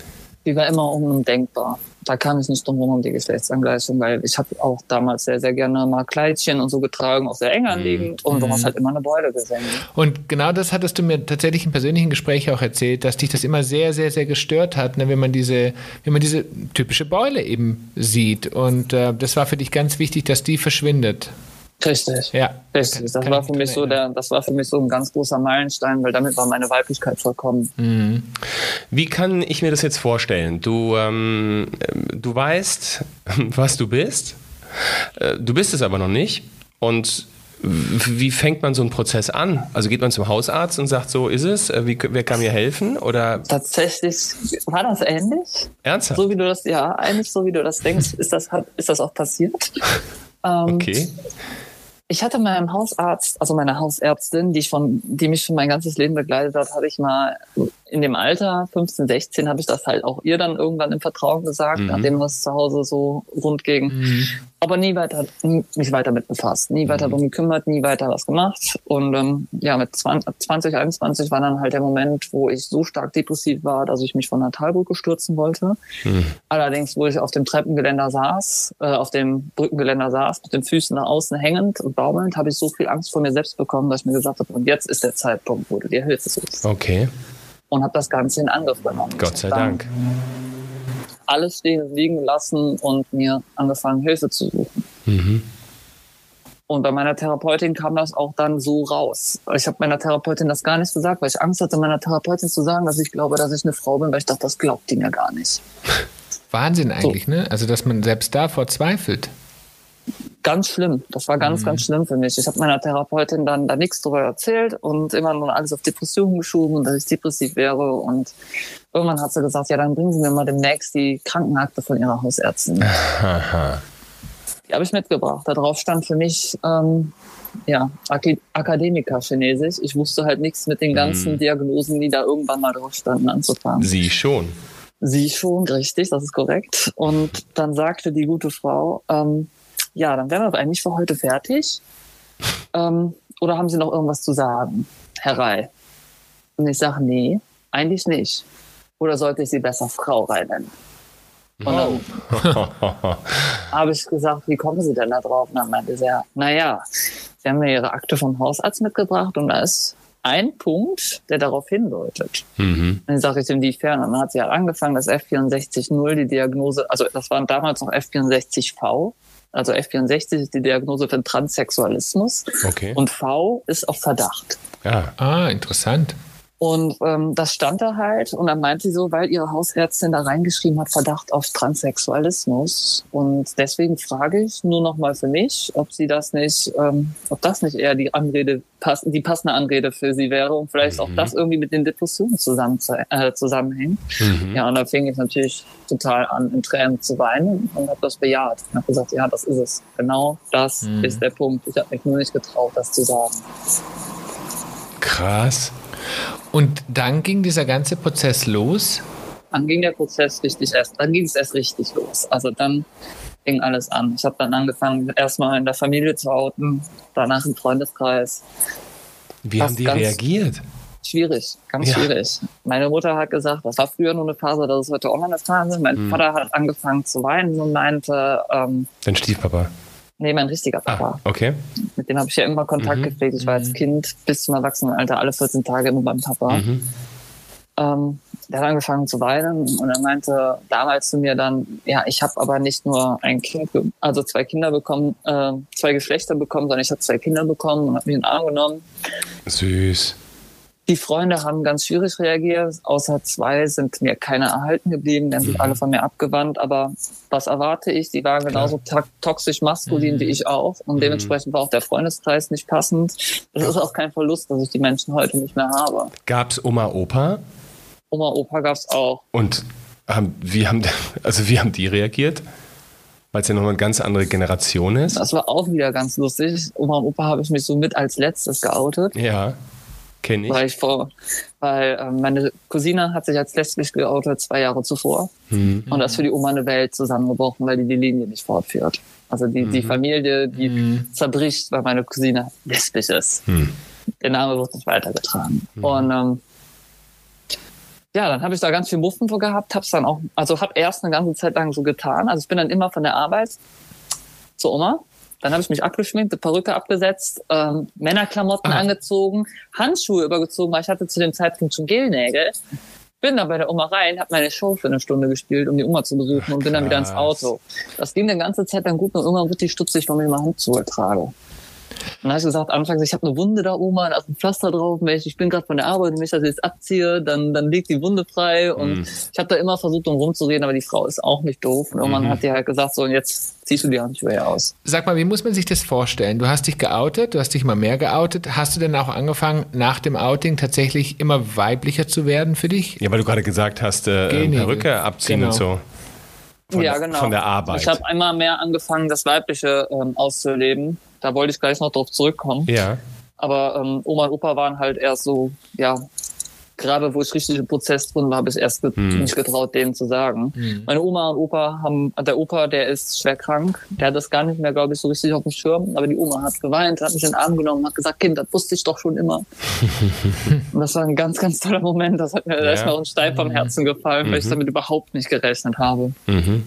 Speaker 3: Die war immer unumdenkbar. Da kam ich nicht drum herum, die Geschlechtsangleichung, weil ich habe auch damals sehr, sehr gerne mal Kleidchen und so getragen, auch sehr eng anliegend und du hast halt immer eine Beule gesehen.
Speaker 1: Und genau das hattest du mir tatsächlich im persönlichen Gespräch auch erzählt, dass dich das immer sehr, sehr, sehr gestört hat, ne, wenn man diese, wenn man diese typische Beule eben sieht. Und äh, das war für dich ganz wichtig, dass die verschwindet.
Speaker 3: Richtig.
Speaker 1: Ja.
Speaker 3: Richtig. Das
Speaker 1: Kann
Speaker 3: war für
Speaker 1: mich
Speaker 3: so der, das war für mich so ein ganz großer Meilenstein, weil damit war meine Weiblichkeit vollkommen.
Speaker 2: Wie kann ich mir das jetzt vorstellen? Du, ähm, du weißt, was du bist. Äh, Du bist es aber noch nicht. Und wie fängt man so einen Prozess an? Also geht man zum Hausarzt und sagt, so ist es, Äh, wie, wer kann mir helfen? Oder
Speaker 3: Tatsächlich war das ähnlich.
Speaker 2: ernsthaft?
Speaker 3: So wie du das, ja, eigentlich so wie du das denkst, ist das, ist das auch passiert. Ähm,
Speaker 2: Okay.
Speaker 3: Ich hatte meinem Hausarzt, also meine Hausärztin, die ich von, die mich schon mein ganzes Leben begleitet hat, habe ich mal in dem Alter 15, 16 habe ich das halt auch ihr dann irgendwann im Vertrauen gesagt, nachdem es zu Hause so rund ging. Aber nie weiter, nie, mich weiter mit befasst, nie weiter drum gekümmert, nie weiter was gemacht. Und ähm, ja, mit 20, 2021 war dann halt der Moment, wo ich so stark depressiv war, dass ich mich von einer Talbrücke stürzen wollte. Allerdings, wo ich auf dem Treppengeländer saß, äh, auf dem Brückengeländer saß, mit den Füßen nach außen hängend und baumelnd, habe ich so viel Angst vor mir selbst bekommen, dass ich mir gesagt habe, und jetzt ist der Zeitpunkt, wo du dir Hilfe suchst.
Speaker 2: Okay.
Speaker 3: Und habe das Ganze in Angriff genommen.
Speaker 2: Gott sei Dank.
Speaker 3: Alles stehen liegen lassen und mir angefangen, Hilfe zu suchen.
Speaker 2: Mhm.
Speaker 3: Und bei meiner Therapeutin kam das auch dann so raus. Ich habe meiner Therapeutin das gar nicht gesagt, weil ich Angst hatte, meiner Therapeutin zu sagen, dass ich glaube, dass ich eine Frau bin, weil ich dachte, das glaubt die mir gar nicht.
Speaker 1: Wahnsinn eigentlich, ne? Also, dass man selbst davor zweifelt.
Speaker 3: Ganz schlimm. Das war ganz, ganz schlimm für mich. Ich habe meiner Therapeutin dann da nichts drüber erzählt und immer nur alles auf Depressionen geschoben und dass ich depressiv wäre. Und irgendwann hat sie gesagt, ja, dann bringen Sie mir mal demnächst die Krankenakte von Ihrer Hausärztin. Die habe ich mitgebracht. Da drauf stand für mich, ähm, ja, Aki- Akademiker Chinesisch. Ich wusste halt nichts mit den ganzen Diagnosen, die da irgendwann mal drauf standen, anzufangen.
Speaker 2: Sie schon.
Speaker 3: Sie schon, richtig, das ist korrekt. Und dann sagte die gute Frau, ähm, ja, dann wären wir eigentlich für heute fertig. Ähm, oder haben Sie noch irgendwas zu sagen, Herr Rei? Und ich sage, nee, eigentlich nicht. Oder sollte ich Sie besser Frau Rei nennen? Und dann habe ich gesagt, wie kommen Sie denn da drauf? Und dann meinte sie, ja, naja, Sie haben mir Ihre Akte vom Hausarzt mitgebracht und da ist ein Punkt, der darauf hindeutet.
Speaker 2: Mhm.
Speaker 3: Dann sage ich, inwiefern? Und dann hat sie halt angefangen, das F64.0, die Diagnose, also das waren damals noch F64V, also F64 ist die Diagnose für Transsexualismus
Speaker 2: Okay.
Speaker 3: und V ist auf Verdacht.
Speaker 2: Ja.
Speaker 1: Ah, interessant.
Speaker 3: Und ähm, das stand da halt und dann meinte sie so, weil ihre Hausärztin da reingeschrieben hat, Verdacht auf Transsexualismus. Und deswegen frage ich nur noch mal für mich, ob sie das nicht, ähm, ob das nicht eher die Anrede, pass die passende Anrede für sie wäre und vielleicht auch das irgendwie mit den Depressionen zusammen, äh, zusammenhängt.
Speaker 2: Mhm.
Speaker 3: Ja, und da fing ich natürlich total an, in Tränen zu weinen und habe das bejaht. Und habe gesagt, ja, das ist es. Genau das
Speaker 1: Mhm.
Speaker 3: ist der Punkt. Ich habe mich nur nicht getraut, das zu sagen.
Speaker 2: Krass.
Speaker 1: Und dann ging dieser ganze Prozess los.
Speaker 3: dann ging der Prozess richtig erst, dann ging es erst richtig los. Also dann ging alles an. Ich habe dann angefangen, erstmal in der Familie zu outen, danach im Freundeskreis.
Speaker 2: Wie
Speaker 3: Das
Speaker 2: haben die reagiert?
Speaker 3: Schwierig, ganz
Speaker 2: Ja.
Speaker 3: schwierig. Meine Mutter hat gesagt, das war früher nur eine Phase, das ist heute auch noch eine Phase. Mein
Speaker 2: Mhm.
Speaker 3: Vater hat angefangen zu weinen und meinte, ähm,
Speaker 2: Dein Stiefpapa.
Speaker 3: Nee, mein richtiger Papa.
Speaker 2: Ah, okay.
Speaker 3: Mit dem habe ich ja immer Kontakt
Speaker 2: Mhm.
Speaker 3: gepflegt. Ich war als Kind bis zum Erwachsenenalter alle 14 Tage immer beim Papa.
Speaker 2: Mhm.
Speaker 3: ähm, der hat angefangen zu weinen und er meinte damals zu mir dann, ja, ich habe aber nicht nur ein Kind, also zwei Kinder bekommen, äh, zwei Geschlechter bekommen, sondern ich habe zwei Kinder bekommen und habe mich in den Arm genommen.
Speaker 2: Süß.
Speaker 3: Die Freunde haben ganz schwierig reagiert, außer zwei sind mir keine erhalten geblieben, die haben sich
Speaker 2: Mhm.
Speaker 3: alle von mir abgewandt, aber was erwarte ich? Die waren genauso toxisch maskulin
Speaker 1: Mhm.
Speaker 3: wie ich auch und
Speaker 2: Mhm.
Speaker 3: dementsprechend war auch der Freundeskreis nicht passend. Es ist auch kein Verlust, dass ich die Menschen heute nicht mehr habe.
Speaker 2: Gab's Oma, Opa?
Speaker 3: Oma, Opa gab's auch.
Speaker 2: Und haben, wie, haben, also wie haben die reagiert? Weil es ja noch eine ganz andere Generation ist.
Speaker 3: Das war auch wieder ganz lustig. Oma und Opa habe ich mich so mit als letztes geoutet,
Speaker 2: Ja, kenne ich.
Speaker 3: weil ich vor, weil ähm, meine Cousine hat sich als lesbisch geoutet zwei Jahre zuvor
Speaker 2: Hm.
Speaker 3: und das ist für die Oma eine Welt zusammengebrochen, weil die die Linie nicht fortführt. Also die, die Familie, die
Speaker 1: Mhm.
Speaker 3: zerbricht, weil meine Cousine lesbisch ist.
Speaker 2: Hm.
Speaker 3: Der Name wird nicht weitergetragen. Und ähm, ja, dann habe ich da ganz viel Muffen für gehabt, hab's dann auch, also habe erst eine ganze Zeit lang so getan. Also ich bin dann immer von der Arbeit zur Oma. Dann habe ich mich abgeschminkt, eine Perücke abgesetzt, ähm, Männerklamotten
Speaker 2: Ah.
Speaker 3: angezogen, Handschuhe übergezogen, weil ich hatte zu dem Zeitpunkt schon Gelnägel. Bin dann bei der Oma rein, habe meine Show für eine Stunde gespielt, um die Oma zu besuchen und bin dann wieder ins. Auto. Das ging eine ganze Zeit dann gut und irgendwann wird die stutzig, wenn ich meine Handschuhe trage. Und dann habe ich gesagt, anfangs, ich habe eine Wunde da, Oma, da ist ein Pflaster drauf. Ich, bin gerade von der Arbeit und wenn ich das jetzt abziehe, dann, dann liegt die Wunde frei. Und
Speaker 2: Mhm.
Speaker 3: ich habe da immer versucht, um rumzureden, aber die Frau ist auch nicht doof. Und irgendwann
Speaker 2: Mhm.
Speaker 3: hat die halt gesagt, so, und jetzt ziehst du die Handschuhe aus.
Speaker 1: Sag mal, wie muss man sich das vorstellen? Du hast dich geoutet, du hast dich mal mehr geoutet. Hast du denn auch angefangen, nach dem Outing tatsächlich immer weiblicher zu werden für dich?
Speaker 2: Ja, weil du gerade gesagt hast, äh. Perücke abziehen
Speaker 1: Genau.
Speaker 2: und so. Von
Speaker 3: ja,
Speaker 2: der,
Speaker 3: genau.
Speaker 2: Von der Arbeit.
Speaker 3: Ich habe einmal mehr angefangen, das Weibliche ähm, auszuleben. Da wollte ich gleich noch drauf zurückkommen.
Speaker 2: ja.
Speaker 3: Aber ähm, Oma und Opa waren halt erst so, ja, gerade wo ich richtig im Prozess drin war, habe ich erst
Speaker 2: Hm.
Speaker 3: nicht getraut, denen zu sagen.
Speaker 1: Hm.
Speaker 3: Meine Oma und Opa haben, der Opa, der ist schwer krank, der hat das gar nicht mehr, glaube ich, so richtig auf dem Schirm, aber die Oma hat geweint, hat mich in den Arm genommen, hat gesagt, Kind, das wusste ich doch schon immer. und das war ein ganz, ganz toller Moment, das hat mir
Speaker 2: Ja.
Speaker 3: erstmal ein Stein vom Herzen gefallen, weil ich
Speaker 2: Mhm.
Speaker 3: damit überhaupt nicht gerechnet habe.
Speaker 2: Mhm.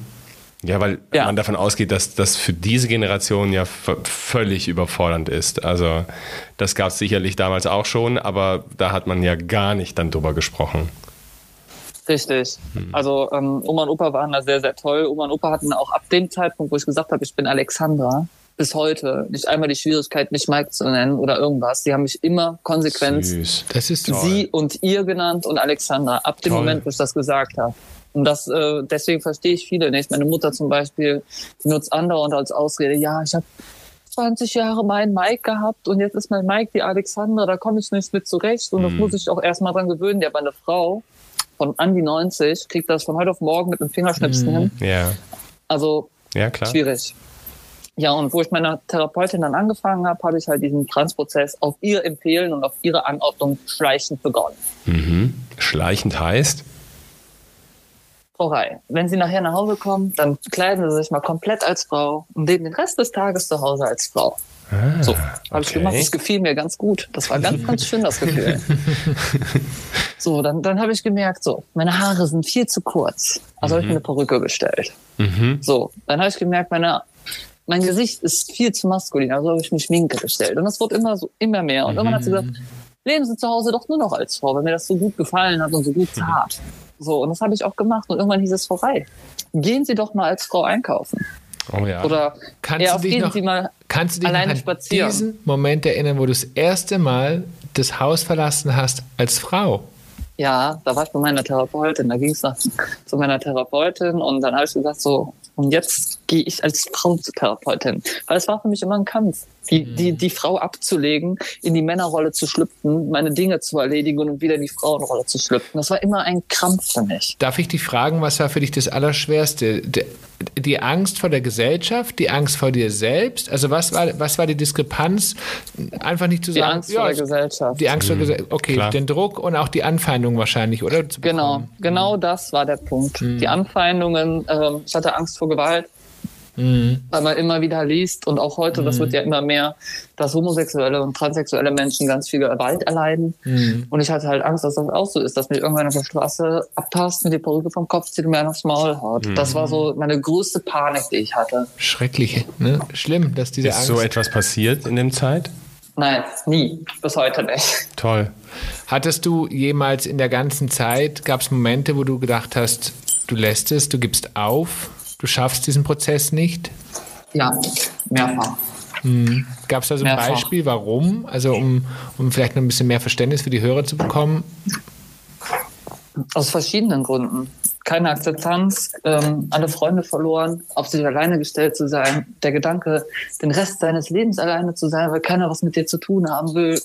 Speaker 2: Ja, weil
Speaker 3: Ja.
Speaker 2: man davon ausgeht, dass das für diese Generation ja völlig überfordernd ist. Also das gab es sicherlich damals auch schon, aber da hat man ja gar nicht dann drüber gesprochen.
Speaker 3: Richtig. Also ähm, Oma und Opa waren da sehr, sehr toll. Oma und Opa hatten auch ab dem Zeitpunkt, wo ich gesagt habe, ich bin Alexandra, bis heute nicht einmal die Schwierigkeit, mich Mike zu nennen oder irgendwas. Die haben mich immer konsequent
Speaker 2: Süß.
Speaker 1: Das ist toll.
Speaker 3: sie und ihr genannt und Alexandra, ab dem
Speaker 2: Toll.
Speaker 3: Moment, wo ich das gesagt habe. Und das, äh, deswegen verstehe ich viele nicht. Meine Mutter zum Beispiel nutzt andauernd als Ausrede, ja, ich habe 20 Jahre meinen Mike gehabt und jetzt ist mein Mike die Alexandra, da komme ich nicht mit zurecht und das
Speaker 2: Mhm.
Speaker 3: muss ich auch erstmal dran gewöhnen. Ja, meine Frau von an die 90 kriegt das von heute auf morgen mit einem Fingerschnipsen
Speaker 1: Mhm.
Speaker 3: hin.
Speaker 2: Ja,
Speaker 3: Also
Speaker 2: ja klar.
Speaker 3: schwierig. Ja, und wo ich meiner Therapeutin dann angefangen habe, habe ich halt diesen Transprozess auf ihr Empfehlen und auf ihre Anordnung schleichend begonnen.
Speaker 2: Mhm. Schleichend heißt?
Speaker 3: Frau Rei, wenn Sie nachher nach Hause kommen, dann kleiden Sie sich mal komplett als Frau und leben den Rest des Tages zu Hause als Frau. Ah, so, habe ich gemacht. Das gefiel mir ganz gut. Das war ganz, ganz schön, das Gefühl. so, dann, dann habe ich gemerkt, so, meine Haare sind viel zu kurz. Also mhm. habe ich mir eine Perücke bestellt. Mhm. So, dann habe ich gemerkt, meine, mein Gesicht ist viel zu maskulin. Also habe ich mir Schminke bestellt. Und das wurde immer so, immer mehr. Und mhm. irgendwann hat sie gesagt, leben Sie zu Hause doch nur noch als Frau, weil mir das so gut gefallen hat und so gut tat. So, und das habe ich auch gemacht. Und irgendwann hieß es vorbei. Gehen Sie doch mal als Frau einkaufen.
Speaker 1: Oh ja.
Speaker 3: Oder
Speaker 1: kannst du dich noch, Sie mal kannst du dich alleine an spazieren. diesen Moment erinnern, wo du das erste Mal das Haus verlassen hast als Frau?
Speaker 3: Ja, da war ich bei meiner Therapeutin. Da ging es zu meiner Therapeutin und dann habe ich gesagt so, und jetzt gehe ich als Frau zur Therapeutin. Weil es war für mich immer ein Kampf die, die, mhm. die Frau abzulegen, in die Männerrolle zu schlüpfen, meine Dinge zu erledigen und wieder in die Frauenrolle zu schlüpfen. Das war immer ein Krampf für mich.
Speaker 1: Darf ich dich fragen, was war für dich das Allerschwerste? Die Angst vor der Gesellschaft, die Angst vor dir selbst? Also was war, was war die Diskrepanz? Einfach nicht zu sagen.
Speaker 3: Die Angst ja, vor der Gesellschaft.
Speaker 1: Die Angst mhm. vor der Gesellschaft. Okay, Klar. den Druck und auch die Anfeindung wahrscheinlich, oder?
Speaker 3: Genau, genau mhm. das war der Punkt. Mhm. Die Anfeindungen, äh, ich hatte Angst vor Gewalt. Mhm. Weil man immer wieder liest und auch heute, mhm. das wird ja immer mehr, dass homosexuelle und transsexuelle Menschen ganz viel Gewalt erleiden. Mhm. Und ich hatte halt Angst, dass das auch so ist, dass mir irgendwann auf der Straße abpasst, mir die Perücke vom Kopf zieht und mir aufs Maul haut. Mhm. Das war so meine größte Panik, die ich hatte.
Speaker 1: Schrecklich, ne? Schlimm, dass diese
Speaker 2: ist
Speaker 1: Angst...
Speaker 2: so etwas passiert in dem Zeit?
Speaker 3: Nein, nie. Bis heute nicht.
Speaker 2: Toll.
Speaker 1: Hattest du jemals in der ganzen Zeit, gab es Momente, wo du gedacht hast, du lässt es, du gibst auf? Du schaffst diesen Prozess nicht?
Speaker 3: Ja, mehrfach.
Speaker 1: Hm. Gab es da so ein mehrfach. Beispiel, warum? Also um, um vielleicht noch ein bisschen mehr Verständnis für die Hörer zu bekommen?
Speaker 3: Aus verschiedenen Gründen keine Akzeptanz, ähm, alle Freunde verloren, auf sich alleine gestellt zu sein, der Gedanke, den Rest seines Lebens alleine zu sein, weil keiner was mit dir zu tun haben will.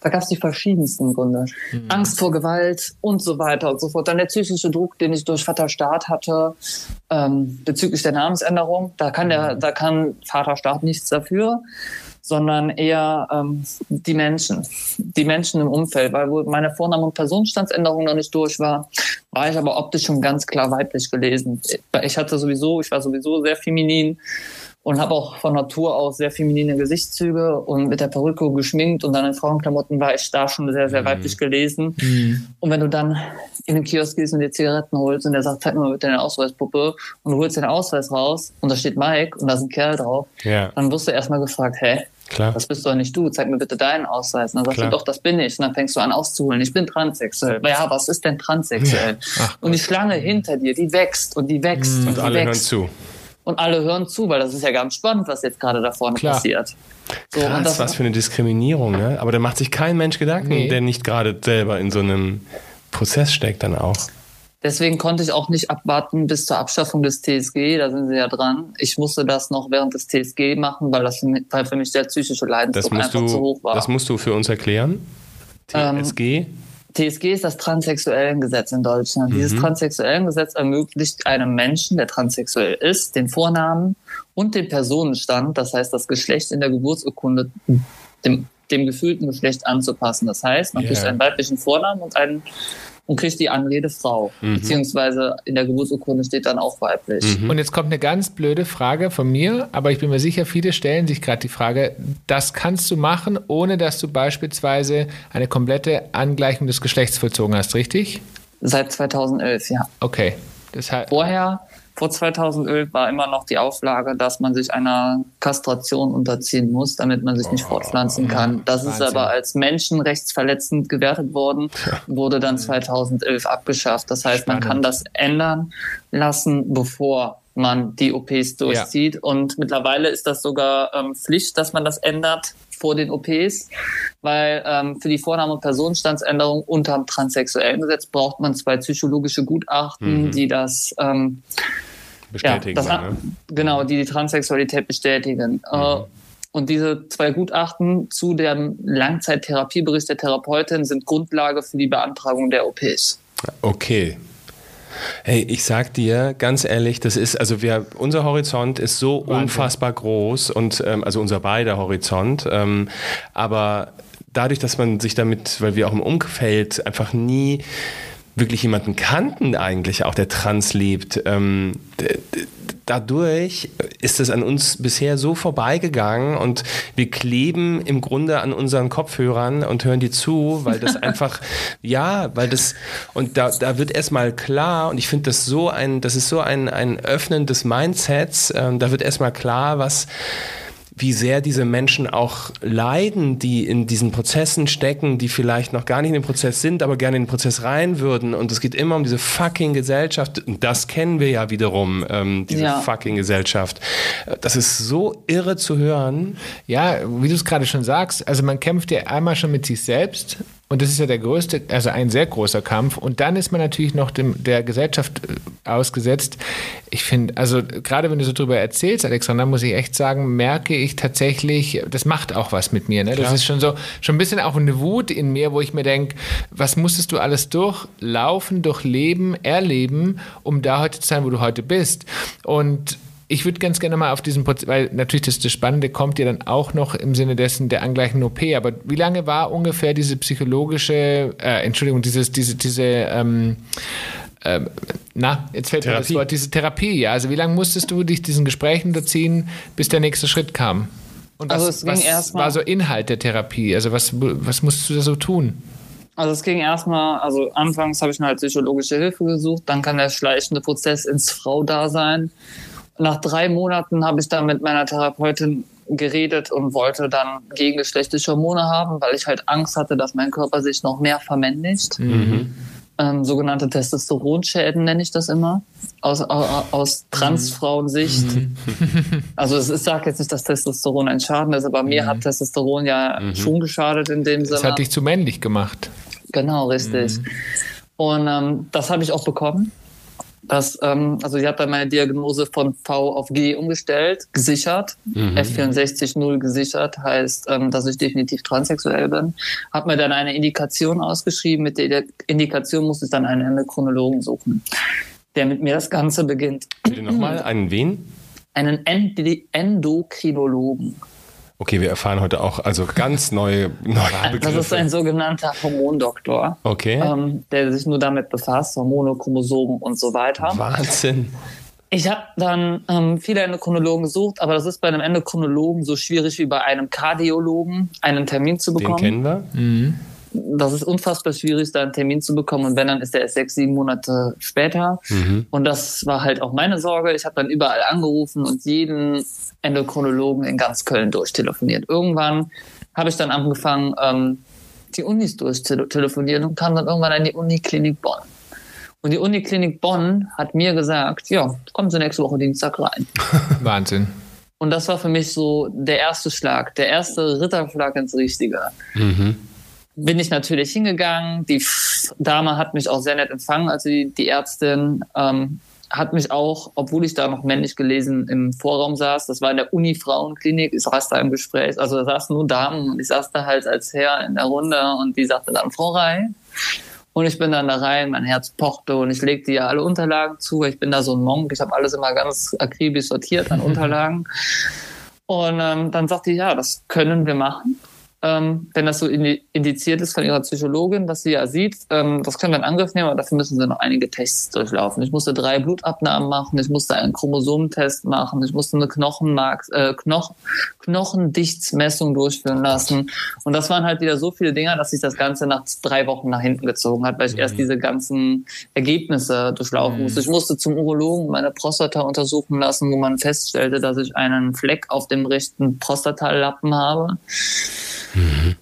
Speaker 3: Da gab es die verschiedensten Gründe. Mhm. Angst vor Gewalt und so weiter und so fort. Dann der psychische Druck, den ich durch Vater Staat hatte, ähm, bezüglich der Namensänderung. Da kann der, mhm. da kann Vater Staat nichts dafür sondern eher ähm, die Menschen, die Menschen im Umfeld, weil wo meine Vorname- und Personenstandsänderung noch nicht durch war, war ich aber optisch schon ganz klar weiblich gelesen. Ich hatte sowieso, ich war sowieso sehr feminin und habe auch von Natur aus sehr feminine Gesichtszüge und mit der Perücke geschminkt und dann in Frauenklamotten war ich da schon sehr, sehr mhm. weiblich gelesen. Mhm. Und wenn du dann in den Kiosk gehst und dir Zigaretten holst und der sagt, zeig mal bitte deine Ausweispuppe und du holst den Ausweis raus und da steht Mike und da ist ein Kerl drauf, ja. dann wirst du erstmal gefragt, hä, Klar. Das bist doch nicht du. Zeig mir bitte deinen Ausweis. Und dann sagst Klar. du, doch, das bin ich. Und dann fängst du an auszuholen. Ich bin transsexuell. Ja, was ist denn transsexuell? Ja. und die Schlange hinter dir, die wächst und die wächst. Mhm. Und, und
Speaker 2: alle
Speaker 3: wächst.
Speaker 2: hören zu.
Speaker 3: Und alle hören zu, weil das ist ja ganz spannend, was jetzt gerade da vorne Klar. passiert.
Speaker 2: So, Krass, das, was für eine Diskriminierung, ne? Aber da macht sich kein Mensch Gedanken, nee. der nicht gerade selber in so einem Prozess steckt dann auch.
Speaker 3: Deswegen konnte ich auch nicht abwarten bis zur Abschaffung des TSG, da sind sie ja dran. Ich musste das noch während des TSG machen, weil das für mich, weil für mich der psychische Leidensdruck einfach
Speaker 2: du,
Speaker 3: zu hoch war.
Speaker 2: Das musst du für uns erklären. TSG? Ähm,
Speaker 3: TSG ist das Transsexuellengesetz in Deutschland. Mhm. Dieses Transsexuellengesetz ermöglicht einem Menschen, der transsexuell ist, den Vornamen und den Personenstand, das heißt das Geschlecht in der Geburtsurkunde, dem, dem gefühlten Geschlecht anzupassen. Das heißt, man yeah. kriegt einen weiblichen Vornamen und einen und kriegt die Anrede Frau. Mhm. Beziehungsweise in der Geburtsurkunde steht dann auch weiblich.
Speaker 1: Mhm. Und jetzt kommt eine ganz blöde Frage von mir, aber ich bin mir sicher, viele stellen sich gerade die Frage, das kannst du machen, ohne dass du beispielsweise eine komplette Angleichung des Geschlechts vollzogen hast, richtig?
Speaker 3: Seit 2011, ja.
Speaker 1: Okay.
Speaker 3: Das heißt, Vorher vor 2011 war immer noch die Auflage, dass man sich einer Kastration unterziehen muss, damit man sich nicht oh, fortpflanzen kann. Das Wahnsinn. ist aber als menschenrechtsverletzend gewertet worden, wurde dann 2011 abgeschafft. Das heißt, Spannend. man kann das ändern lassen, bevor man die OPs durchzieht. Ja. Und mittlerweile ist das sogar ähm, Pflicht, dass man das ändert vor den OPs, weil ähm, für die Vornahme- und Personenstandsänderung unter dem transsexuellen Gesetz braucht man zwei psychologische Gutachten, mhm. die das ähm,
Speaker 2: bestätigen. Ja, das,
Speaker 3: ne? Genau, die die Transsexualität bestätigen. Äh, mhm. Und diese zwei Gutachten zu dem Langzeittherapiebericht der Therapeutin sind Grundlage für die Beantragung der OPs.
Speaker 2: Okay, Hey, ich sag dir ganz ehrlich, das ist, also wir, unser Horizont ist so Wahnsinn. unfassbar groß und ähm, also unser beider Horizont, ähm, aber dadurch, dass man sich damit, weil wir auch im Umfeld einfach nie wirklich jemanden kannten eigentlich auch, der trans lebt. Ähm, dadurch ist es an uns bisher so vorbeigegangen und wir kleben im Grunde an unseren Kopfhörern und hören die zu, weil das einfach, ja, weil das, und da, da wird erstmal klar, und ich finde das so ein, das ist so ein, ein Öffnen des Mindsets, äh, da wird erstmal klar, was, wie sehr diese Menschen auch leiden, die in diesen Prozessen stecken, die vielleicht noch gar nicht in den Prozess sind, aber gerne in den Prozess rein würden. Und es geht immer um diese fucking Gesellschaft. Und das kennen wir ja wiederum, ähm, diese ja. fucking Gesellschaft. Das ist so irre zu hören.
Speaker 1: Ja, wie du es gerade schon sagst, also man kämpft ja einmal schon mit sich selbst und das ist ja der größte, also ein sehr großer Kampf. Und dann ist man natürlich noch dem, der Gesellschaft äh, ausgesetzt. Ich finde, also gerade wenn du so drüber erzählst, Alexander, muss ich echt sagen, merke ich tatsächlich, das macht auch was mit mir. Ne? Das ist schon so, schon ein bisschen auch eine Wut in mir, wo ich mir denke, was musstest du alles durchlaufen, durchleben, erleben, um da heute zu sein, wo du heute bist. Und ich würde ganz gerne mal auf diesen Prozess, weil natürlich das, das Spannende kommt ja dann auch noch im Sinne dessen der angleichen OP, aber wie lange war ungefähr diese psychologische, äh, Entschuldigung, dieses, diese, diese, ähm, ähm, na, jetzt fällt Therapie. mir das Wort, diese Therapie, ja. Also wie lange musstest du dich diesen Gesprächen unterziehen, bis der nächste Schritt kam? Und was, also was war so Inhalt der Therapie? Also was, was musstest du da so tun?
Speaker 3: Also es ging erstmal, also anfangs habe ich mir halt psychologische Hilfe gesucht, dann kann der schleichende Prozess ins Frau-Dasein nach drei Monaten habe ich dann mit meiner Therapeutin geredet und wollte dann gegengeschlechtliche Hormone haben, weil ich halt Angst hatte, dass mein Körper sich noch mehr vermännlicht. Mhm. Ähm, sogenannte Testosteronschäden nenne ich das immer, aus, aus, aus Transfrauensicht. Mhm. Also es, ich sage jetzt nicht, dass Testosteron ein Schaden ist, aber mir mhm. hat Testosteron ja mhm. schon geschadet in dem Sinne.
Speaker 1: Das hat dich zu männlich gemacht.
Speaker 3: Genau, richtig. Mhm. Und ähm, das habe ich auch bekommen dass, ähm, also ich habe dann meine Diagnose von V auf G umgestellt, gesichert, mhm. F64.0 gesichert, heißt, ähm, dass ich definitiv transsexuell bin. Habe mir dann eine Indikation ausgeschrieben, mit der Indikation musste ich dann einen Endokrinologen suchen, der mit mir das Ganze beginnt.
Speaker 2: Bitte nochmal, einen wen?
Speaker 3: Einen Endokrinologen.
Speaker 2: Okay, wir erfahren heute auch also ganz neue, neue
Speaker 3: Begriffe. Das ist ein sogenannter Hormondoktor,
Speaker 2: okay.
Speaker 3: ähm, der sich nur damit befasst, Hormone, Chromosomen und so weiter.
Speaker 2: Wahnsinn.
Speaker 3: Ich habe dann ähm, viele Endokrinologen gesucht, aber das ist bei einem Endokrinologen so schwierig wie bei einem Kardiologen, einen Termin zu bekommen.
Speaker 2: Den kennen wir. Mhm
Speaker 3: das ist unfassbar schwierig, da einen Termin zu bekommen. Und wenn, dann ist der erst sechs, sieben Monate später. Mhm. Und das war halt auch meine Sorge. Ich habe dann überall angerufen und jeden Endokrinologen in ganz Köln durchtelefoniert. Irgendwann habe ich dann angefangen, ähm, die Unis durchzutelefonieren und kam dann irgendwann in die Uniklinik Bonn. Und die Uniklinik Bonn hat mir gesagt, ja, kommen Sie nächste Woche Dienstag rein.
Speaker 1: Wahnsinn.
Speaker 3: Und das war für mich so der erste Schlag, der erste Ritterschlag ins Richtige. Mhm bin ich natürlich hingegangen. Die Dame hat mich auch sehr nett empfangen, also die, die Ärztin. Ähm, hat mich auch, obwohl ich da noch männlich gelesen im Vorraum saß, das war in der Uni-Frauenklinik, ich saß da im Gespräch, also da saßen nur Damen und ich saß da halt als Herr in der Runde und die sagte dann, Frau Rei. Und ich bin dann da rein, mein Herz pochte und ich legte ihr alle Unterlagen zu. Ich bin da so ein Monk, ich habe alles immer ganz akribisch sortiert an Unterlagen. Und ähm, dann sagte ich, ja, das können wir machen ähm, wenn das so indiziert ist von ihrer Psychologin, dass sie ja sieht, ähm, das können wir in Angriff nehmen, aber dafür müssen sie noch einige Tests durchlaufen. Ich musste drei Blutabnahmen machen, ich musste einen Chromosomentest machen, ich musste eine Knochenmark, äh, Knoch Knochendichtsmessung durchführen lassen. Und das waren halt wieder so viele Dinge, dass sich das Ganze nach drei Wochen nach hinten gezogen hat, weil ich mhm. erst diese ganzen Ergebnisse durchlaufen mhm. musste. Ich musste zum Urologen meine Prostata untersuchen lassen, wo man feststellte, dass ich einen Fleck auf dem rechten Prostatallappen habe.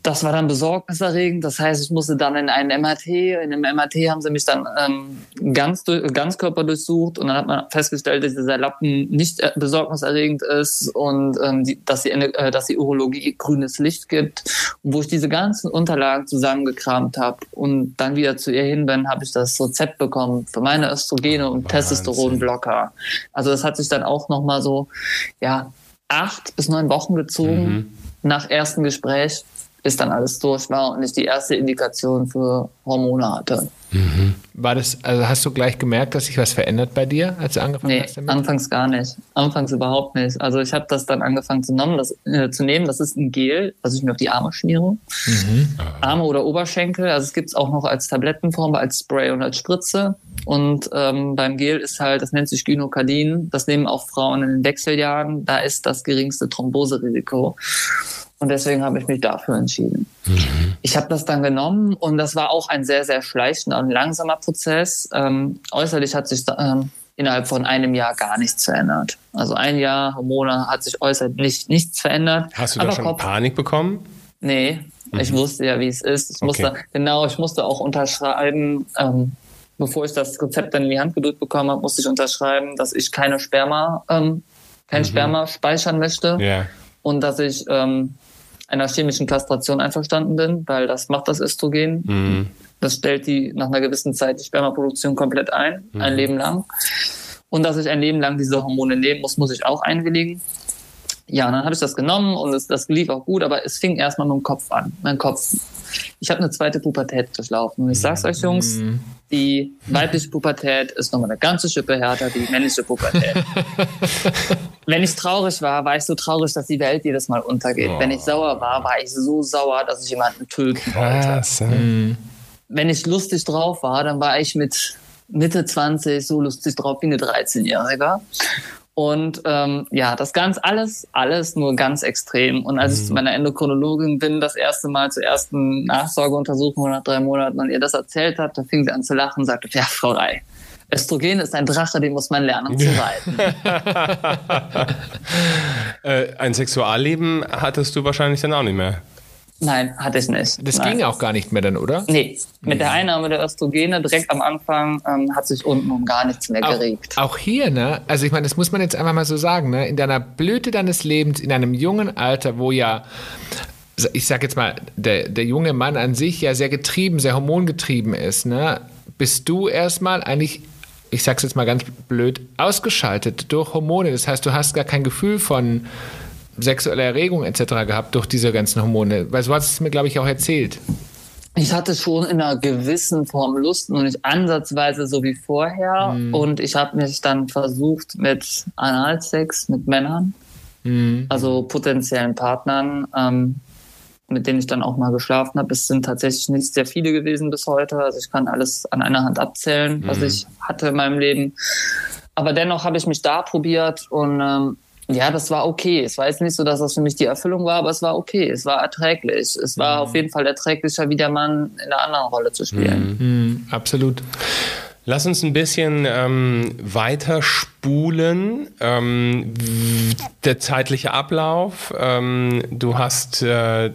Speaker 3: Das war dann besorgniserregend. Das heißt, ich musste dann in einen MRT. In dem MRT haben sie mich dann ähm, ganz, ganz Körper durchsucht und dann hat man festgestellt, dass dieser Lappen nicht äh, besorgniserregend ist und ähm, die, dass, die, äh, dass die Urologie grünes Licht gibt. Und wo ich diese ganzen Unterlagen zusammengekramt habe und dann wieder zu ihr hin bin, habe ich das Rezept bekommen für meine Östrogene und Testosteronblocker. Also das hat sich dann auch nochmal so, ja, acht bis neun Wochen gezogen. Mhm nach ersten Gespräch, bis dann alles durch war und ich die erste Indikation für Hormone hatte.
Speaker 1: Mhm. War das, also hast du gleich gemerkt, dass sich was verändert bei dir, als du angefangen
Speaker 3: nee,
Speaker 1: hast
Speaker 3: damit? Anfangs gar nicht. Anfangs überhaupt nicht. Also ich habe das dann angefangen zu nehmen. Das, äh, zu nehmen. Das ist ein Gel, was ich mir auf die Arme schmiere. Mhm. Arme oder Oberschenkel. Also es gibt es auch noch als Tablettenform, als Spray und als Spritze. Und ähm, beim Gel ist halt, das nennt sich Gynokardin. Das nehmen auch Frauen in den Wechseljahren. Da ist das geringste Thromboserisiko. Und deswegen habe ich mich dafür entschieden. Mhm. Ich habe das dann genommen und das war auch ein sehr, sehr schleichender und langsamer Prozess. Ähm, äußerlich hat sich ähm, innerhalb von einem Jahr gar nichts verändert. Also ein Jahr Hormone hat sich äußerlich nichts verändert.
Speaker 2: Hast du da schon Kopf, Panik bekommen?
Speaker 3: Nee, mhm. ich wusste ja, wie es ist. Ich okay. musste, genau, ich musste auch unterschreiben, ähm, bevor ich das Rezept dann in die Hand gedrückt bekommen habe, musste ich unterschreiben, dass ich keine Sperma, ähm, kein mhm. Sperma speichern möchte. Ja. Und dass ich ähm, einer chemischen Kastration einverstanden bin, weil das macht das Östrogen. Mhm. Das stellt die nach einer gewissen Zeit die Spermaproduktion komplett ein, mhm. ein Leben lang. Und dass ich ein Leben lang diese Hormone nehmen muss, muss ich auch einwilligen. Ja, und dann habe ich das genommen und es, das lief auch gut, aber es fing erstmal mit dem Kopf an. Mein Kopf. Ich habe eine zweite Pubertät durchlaufen. Und ich sag's euch, Jungs, mhm. die weibliche Pubertät ist nochmal eine ganze Schippe härter, die männliche Pubertät. Wenn ich traurig war, war ich so traurig, dass die Welt jedes Mal untergeht. Oh. Wenn ich sauer war, war ich so sauer, dass ich jemanden töten wollte. Mhm. Wenn ich lustig drauf war, dann war ich mit Mitte 20 so lustig drauf wie eine 13-Jährige. Und ähm, ja, das ganz alles, alles nur ganz extrem. Und als mhm. ich zu meiner Endokrinologin bin, das erste Mal zur ersten Nachsorgeuntersuchung nach drei Monaten und ihr das erzählt hat, da fing sie an zu lachen und sagte, ja, Frau Rei, Östrogen ist ein Drache, den muss man lernen zu reiten.
Speaker 2: äh, ein Sexualleben hattest du wahrscheinlich dann auch nicht mehr.
Speaker 3: Nein, hatte ich nicht.
Speaker 1: Das
Speaker 3: Nein.
Speaker 1: ging auch gar nicht mehr dann, oder?
Speaker 3: Nee, mit der Einnahme der Östrogene direkt am Anfang ähm, hat sich unten um gar nichts mehr geregt.
Speaker 1: Auch, auch hier, ne? Also ich meine, das muss man jetzt einfach mal so sagen, ne? In deiner Blüte deines Lebens, in einem jungen Alter, wo ja ich sag jetzt mal, der, der junge Mann an sich ja sehr getrieben, sehr hormongetrieben ist, ne? Bist du erstmal eigentlich ich sag's jetzt mal ganz blöd, ausgeschaltet durch Hormone. Das heißt, du hast gar kein Gefühl von sexueller Erregung etc. gehabt durch diese ganzen Hormone. Weil so hast es mir, glaube ich, auch erzählt.
Speaker 3: Ich hatte schon in einer gewissen Form Lust, nur nicht ansatzweise so wie vorher. Mhm. Und ich habe mich dann versucht mit Analsex mit Männern, mhm. also potenziellen Partnern, ähm, mit denen ich dann auch mal geschlafen habe. Es sind tatsächlich nicht sehr viele gewesen bis heute. Also ich kann alles an einer Hand abzählen, was mhm. ich hatte in meinem Leben. Aber dennoch habe ich mich da probiert und ähm, ja, das war okay. Es war jetzt nicht so, dass das für mich die Erfüllung war, aber es war okay. Es war erträglich. Es war mhm. auf jeden Fall erträglicher, wie der Mann in einer anderen Rolle zu spielen.
Speaker 1: Mhm. Mhm. Absolut.
Speaker 2: Lass uns ein bisschen ähm, weiter spulen. Ähm, der zeitliche Ablauf. Ähm, du hast, äh,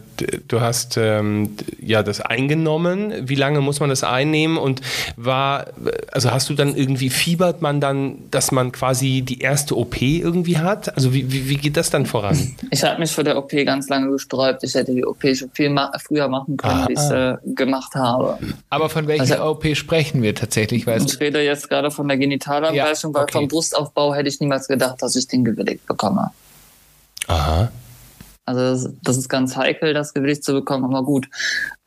Speaker 2: du hast ähm, ja das eingenommen. Wie lange muss man das einnehmen? Und war, also hast du dann irgendwie fiebert man dann, dass man quasi die erste OP irgendwie hat? Also wie, wie, wie geht das dann voran?
Speaker 3: Ich habe mich vor der OP ganz lange gesträubt. Ich hätte die OP schon viel ma früher machen können, ah, wie ich es äh, gemacht habe.
Speaker 1: Aber von welcher also, OP sprechen wir tatsächlich?
Speaker 3: Weißt ich rede jetzt gerade von der Genitalanreichung, ja, okay. weil vom Brustaufbau hätte ich niemals gedacht, dass ich den gewilligt bekomme.
Speaker 2: Aha.
Speaker 3: Also das, das, ist ganz heikel, das Gewicht zu bekommen. Aber gut,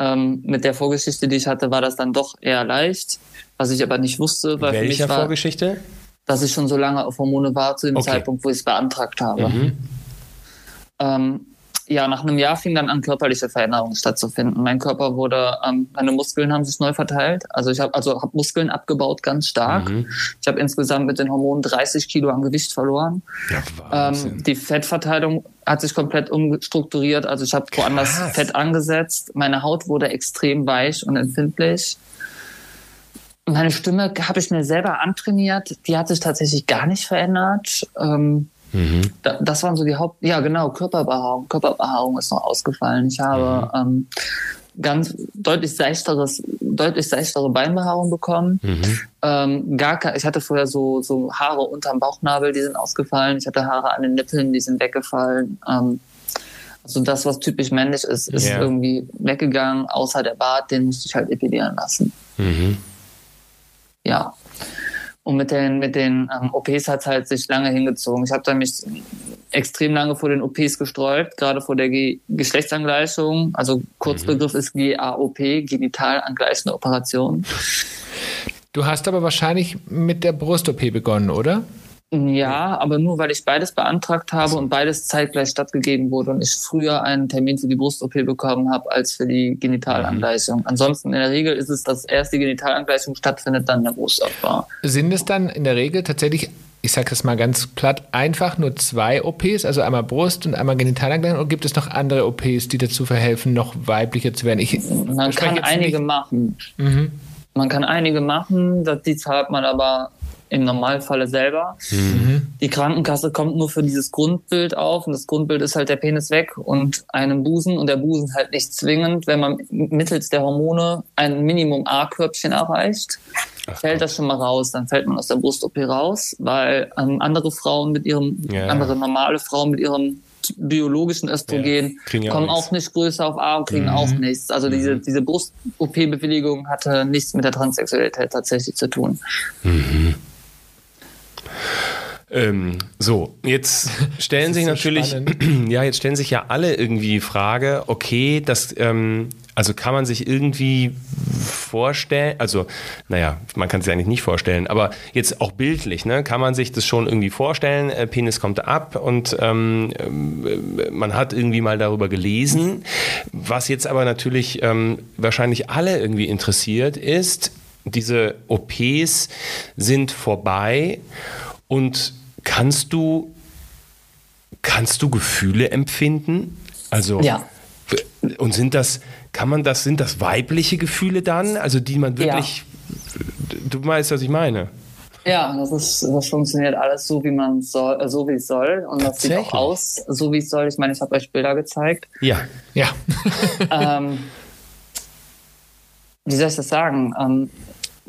Speaker 3: ähm, mit der Vorgeschichte, die ich hatte, war das dann doch eher leicht. Was ich aber nicht wusste,
Speaker 2: weil
Speaker 3: Welcher
Speaker 2: für mich war,
Speaker 3: Vorgeschichte? dass ich schon so lange auf Hormone war zu dem okay. Zeitpunkt, wo ich es beantragt habe. Mhm. Ähm, ja, nach einem Jahr fing dann an, körperliche Veränderungen stattzufinden. Mein Körper wurde, ähm, meine Muskeln haben sich neu verteilt. Also ich habe also hab Muskeln abgebaut, ganz stark. Mhm. Ich habe insgesamt mit den Hormonen 30 Kilo an Gewicht verloren. Ja, ähm, die Fettverteilung hat sich komplett umstrukturiert. Also ich habe woanders Fett angesetzt. Meine Haut wurde extrem weich und empfindlich. Meine Stimme habe ich mir selber antrainiert. Die hat sich tatsächlich gar nicht verändert. Ähm, Mhm. das waren so die Haupt, ja genau, Körperbehaarung. Körperbehaarung ist noch ausgefallen. Ich habe mhm. ähm, ganz deutlich seichteres, deutlich seichtere Beinbehaarung bekommen. Mhm. Ähm, gar ich hatte vorher so, so Haare unterm Bauchnabel, die sind ausgefallen. Ich hatte Haare an den Nippeln, die sind weggefallen. Ähm, also das, was typisch männlich ist, ist yeah. irgendwie weggegangen, außer der Bart, den musste ich halt epilieren lassen. Mhm. Ja. Und mit den, mit den ähm, OPs hat es halt sich lange hingezogen. Ich habe da mich extrem lange vor den OPs gesträubt, gerade vor der Ge Geschlechtsangleichung. Also Kurzbegriff mhm. ist GAOP, genitalangleichende Operation.
Speaker 1: Du hast aber wahrscheinlich mit der Brust-OP begonnen, oder?
Speaker 3: Ja, aber nur weil ich beides beantragt habe und beides zeitgleich stattgegeben wurde und ich früher einen Termin für die Brust-OP bekommen habe als für die Genitalangleichung. Mhm. Ansonsten in der Regel ist es, dass erst die Genitalangleichung stattfindet, dann der Brustaufbau.
Speaker 1: Sind es dann in der Regel tatsächlich ich sage das mal ganz platt, einfach nur zwei OPs, also einmal Brust und einmal Genitalangleichung, oder gibt es noch andere OPs, die dazu verhelfen, noch weiblicher zu werden? Ich,
Speaker 3: Man kann einige nicht. machen. Mhm. Man kann einige machen, die zahlt man aber im Normalfalle selber. Mhm. Die Krankenkasse kommt nur für dieses Grundbild auf und das Grundbild ist halt der Penis weg und einen Busen und der Busen halt nicht zwingend, wenn man mittels der Hormone ein Minimum A-Körbchen erreicht, Ach fällt das schon mal raus, dann fällt man aus der Brust-OP raus, weil ähm, andere Frauen mit ihrem, ja. andere normale Frauen mit ihrem biologischen Östrogen ja, kommen auch nicht größer auf A und kriegen mhm. auch nichts. Also mhm. diese, diese Brust-OP-Bewilligung hatte nichts mit der Transsexualität tatsächlich zu tun. Mhm.
Speaker 2: Ähm, so, jetzt stellen sich so natürlich, spannend. ja, jetzt stellen sich ja alle irgendwie die Frage, okay, das, ähm, also kann man sich irgendwie vorstellen, also, naja, man kann es sich eigentlich nicht vorstellen, aber jetzt auch bildlich, ne, kann man sich das schon irgendwie vorstellen, äh, Penis kommt ab und ähm, äh, man hat irgendwie mal darüber gelesen. Was jetzt aber natürlich ähm, wahrscheinlich alle irgendwie interessiert ist, diese OPs sind vorbei und kannst du, kannst du Gefühle empfinden? Also,
Speaker 3: ja.
Speaker 2: Und sind das, kann man das, sind das weibliche Gefühle dann? Also, die man wirklich, ja. du weißt, was ich meine?
Speaker 3: Ja, das ist, das funktioniert alles so, wie man soll, so wie es soll. Und das sieht auch aus, so wie es soll. Ich meine, ich habe euch Bilder gezeigt.
Speaker 2: Ja, ja.
Speaker 3: ähm, wie soll ich das sagen? Ähm,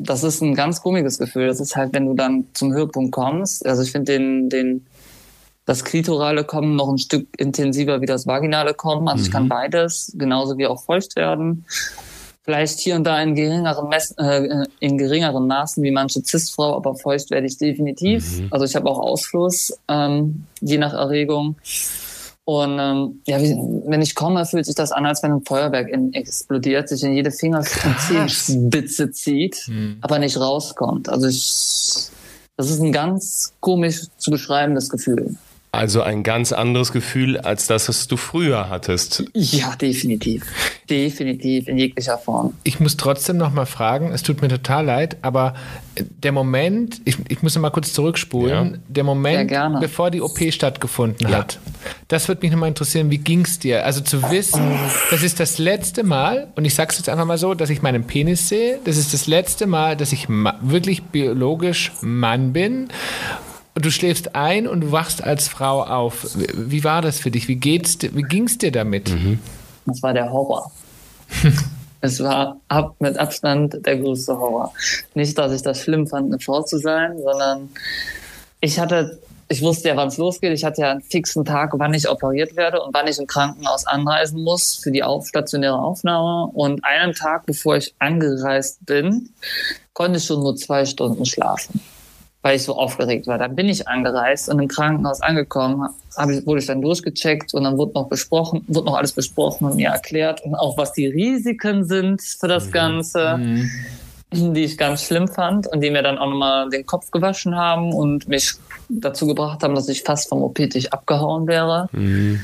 Speaker 3: das ist ein ganz komisches Gefühl. Das ist halt, wenn du dann zum Höhepunkt kommst. Also ich finde den, den, das klitorale Kommen noch ein Stück intensiver wie das vaginale Kommen. Also mhm. ich kann mhm. beides, genauso wie auch feucht werden. Vielleicht hier und da in geringeren, Mess äh, in geringeren Maßen wie manche Cis-Frau, aber feucht werde ich definitiv. Mhm. Also ich habe auch Ausfluss, ähm, je nach Erregung. Und ähm, ja, wie, wenn ich komme, fühlt sich das an, als wenn ein Feuerwerk in, explodiert, sich in jede Finger- und Zehenspitze zieht, mhm. aber nicht rauskommt. Also ich, das ist ein ganz komisch zu beschreibendes Gefühl.
Speaker 2: Also ein ganz anderes Gefühl als das, was du früher hattest.
Speaker 3: Ja, definitiv. Definitiv, in jeglicher Form.
Speaker 1: Ich muss trotzdem noch mal fragen, es tut mir total leid, aber der Moment, ich, ich muss mal kurz zurückspulen, ja. der Moment, bevor die OP stattgefunden ja. hat, das würde mich noch mal interessieren, wie ging es dir? Also zu wissen, das ist das letzte Mal, und ich sage es jetzt einfach mal so, dass ich meinen Penis sehe, das ist das letzte Mal, dass ich wirklich biologisch Mann bin du schläfst ein und du wachst als Frau auf. Wie war das für dich? Wie, geht's, wie ging es dir damit? Mhm.
Speaker 3: Das war der Horror. es war ab, mit Abstand der größte Horror. Nicht, dass ich das schlimm fand, eine Frau zu sein, sondern ich hatte, ich wusste ja, wann es losgeht. Ich hatte ja einen fixen Tag, wann ich operiert werde und wann ich im Krankenhaus anreisen muss für die auf, stationäre Aufnahme. Und einen Tag, bevor ich angereist bin, konnte ich schon nur zwei Stunden schlafen weil ich so aufgeregt war. Dann bin ich angereist und im Krankenhaus angekommen, hab ich, wurde ich dann durchgecheckt und dann wurde noch besprochen, wurde noch alles besprochen und mir erklärt und auch was die Risiken sind für das mhm. Ganze, mhm. die ich ganz schlimm fand und die mir dann auch nochmal den Kopf gewaschen haben und mich dazu gebracht haben, dass ich fast vom OP-Tisch abgehauen wäre. Mhm.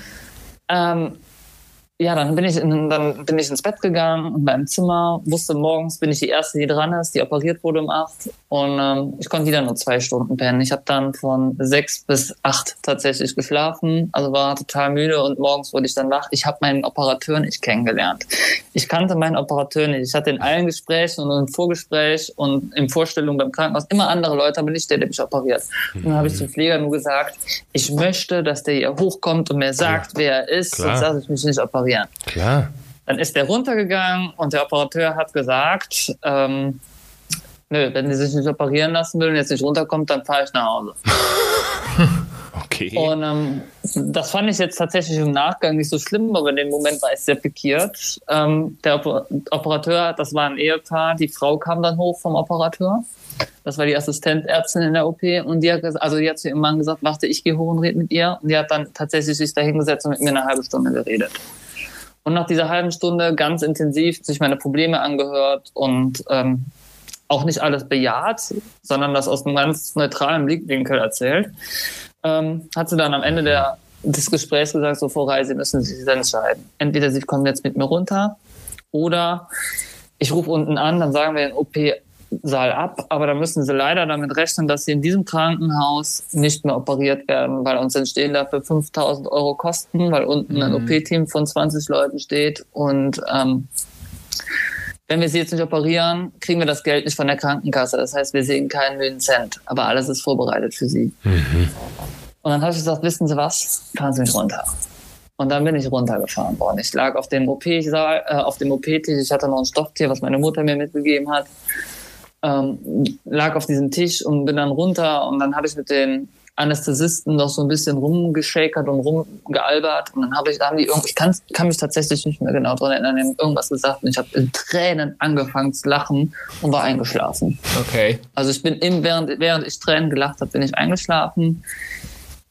Speaker 3: Ähm, ja, dann bin ich in, dann bin ich ins Bett gegangen in meinem Zimmer, wusste morgens bin ich die erste, die dran ist, die operiert wurde um acht und ähm, ich konnte wieder nur zwei Stunden pennen. Ich habe dann von sechs bis acht tatsächlich geschlafen, also war total müde und morgens wurde ich dann wach. Ich habe meinen Operateur nicht kennengelernt. Ich kannte meinen Operateur nicht. Ich hatte in allen Gesprächen und im Vorgespräch und in Vorstellungen beim Krankenhaus immer andere Leute, aber nicht der, der mich operiert. Und dann habe ich zum Pfleger nur gesagt, ich möchte, dass der hier hochkommt und mir sagt, ja. wer er ist, Klar. sonst lasse ich mich nicht operieren operieren.
Speaker 2: Klar.
Speaker 3: Dann ist der runtergegangen und der Operateur hat gesagt, ähm, nö, wenn die sich nicht operieren lassen will und jetzt nicht runterkommt, dann fahre ich nach Hause.
Speaker 2: Okay.
Speaker 3: Und ähm, das fand ich jetzt tatsächlich im Nachgang nicht so schlimm, aber in dem Moment war ich sehr pikiert. Ähm, der Oper Operateur, das war ein Ehepaar, die Frau kam dann hoch vom Operateur. Das war die Assistentärztin in der OP und die hat, also die hat zu ihrem Mann gesagt, warte, ich gehe hoch und rede mit ihr. Und die hat dann tatsächlich sich da hingesetzt und mit mir eine halbe Stunde geredet. Und nach dieser halben Stunde ganz intensiv sich meine Probleme angehört und ähm, auch nicht alles bejaht, sondern das aus einem ganz neutralen Blickwinkel erzählt, ähm, hat sie dann am Ende der, des Gesprächs gesagt, so Frau Reise, Sie müssen sich entscheiden. Entweder Sie kommen jetzt mit mir runter oder ich rufe unten an, dann sagen wir den OP-Saal ab, aber dann müssen Sie leider damit rechnen, dass Sie in diesem Krankenhaus nicht mehr operiert werden, weil uns entstehen dafür 5000 Euro Kosten, weil unten ein OP-Team von 20 Leuten steht und ähm, wenn wir sie jetzt nicht operieren, kriegen wir das Geld nicht von der Krankenkasse. Das heißt, wir sehen keinen million Cent. Aber alles ist vorbereitet für sie. Und dann habe ich gesagt, wissen Sie was? Fahren Sie mich runter. Und dann bin ich runtergefahren worden. Ich lag auf dem OP-Saal, äh, auf dem OP-Tisch. Ich hatte noch ein Stofftier, was meine Mutter mir mitgegeben hat. Ähm, lag auf diesem Tisch und bin dann runter. Und dann habe ich mit den Anästhesisten noch so ein bisschen rumgeschakert und rumgealbert. Und dann habe ich, da haben die irgendwie, ich kann, kann mich tatsächlich nicht mehr genau dran erinnern, die haben irgendwas gesagt. Und ich habe in Tränen angefangen zu lachen und war eingeschlafen.
Speaker 1: Okay.
Speaker 3: Also ich bin im, während, während ich Tränen gelacht habe, bin ich eingeschlafen.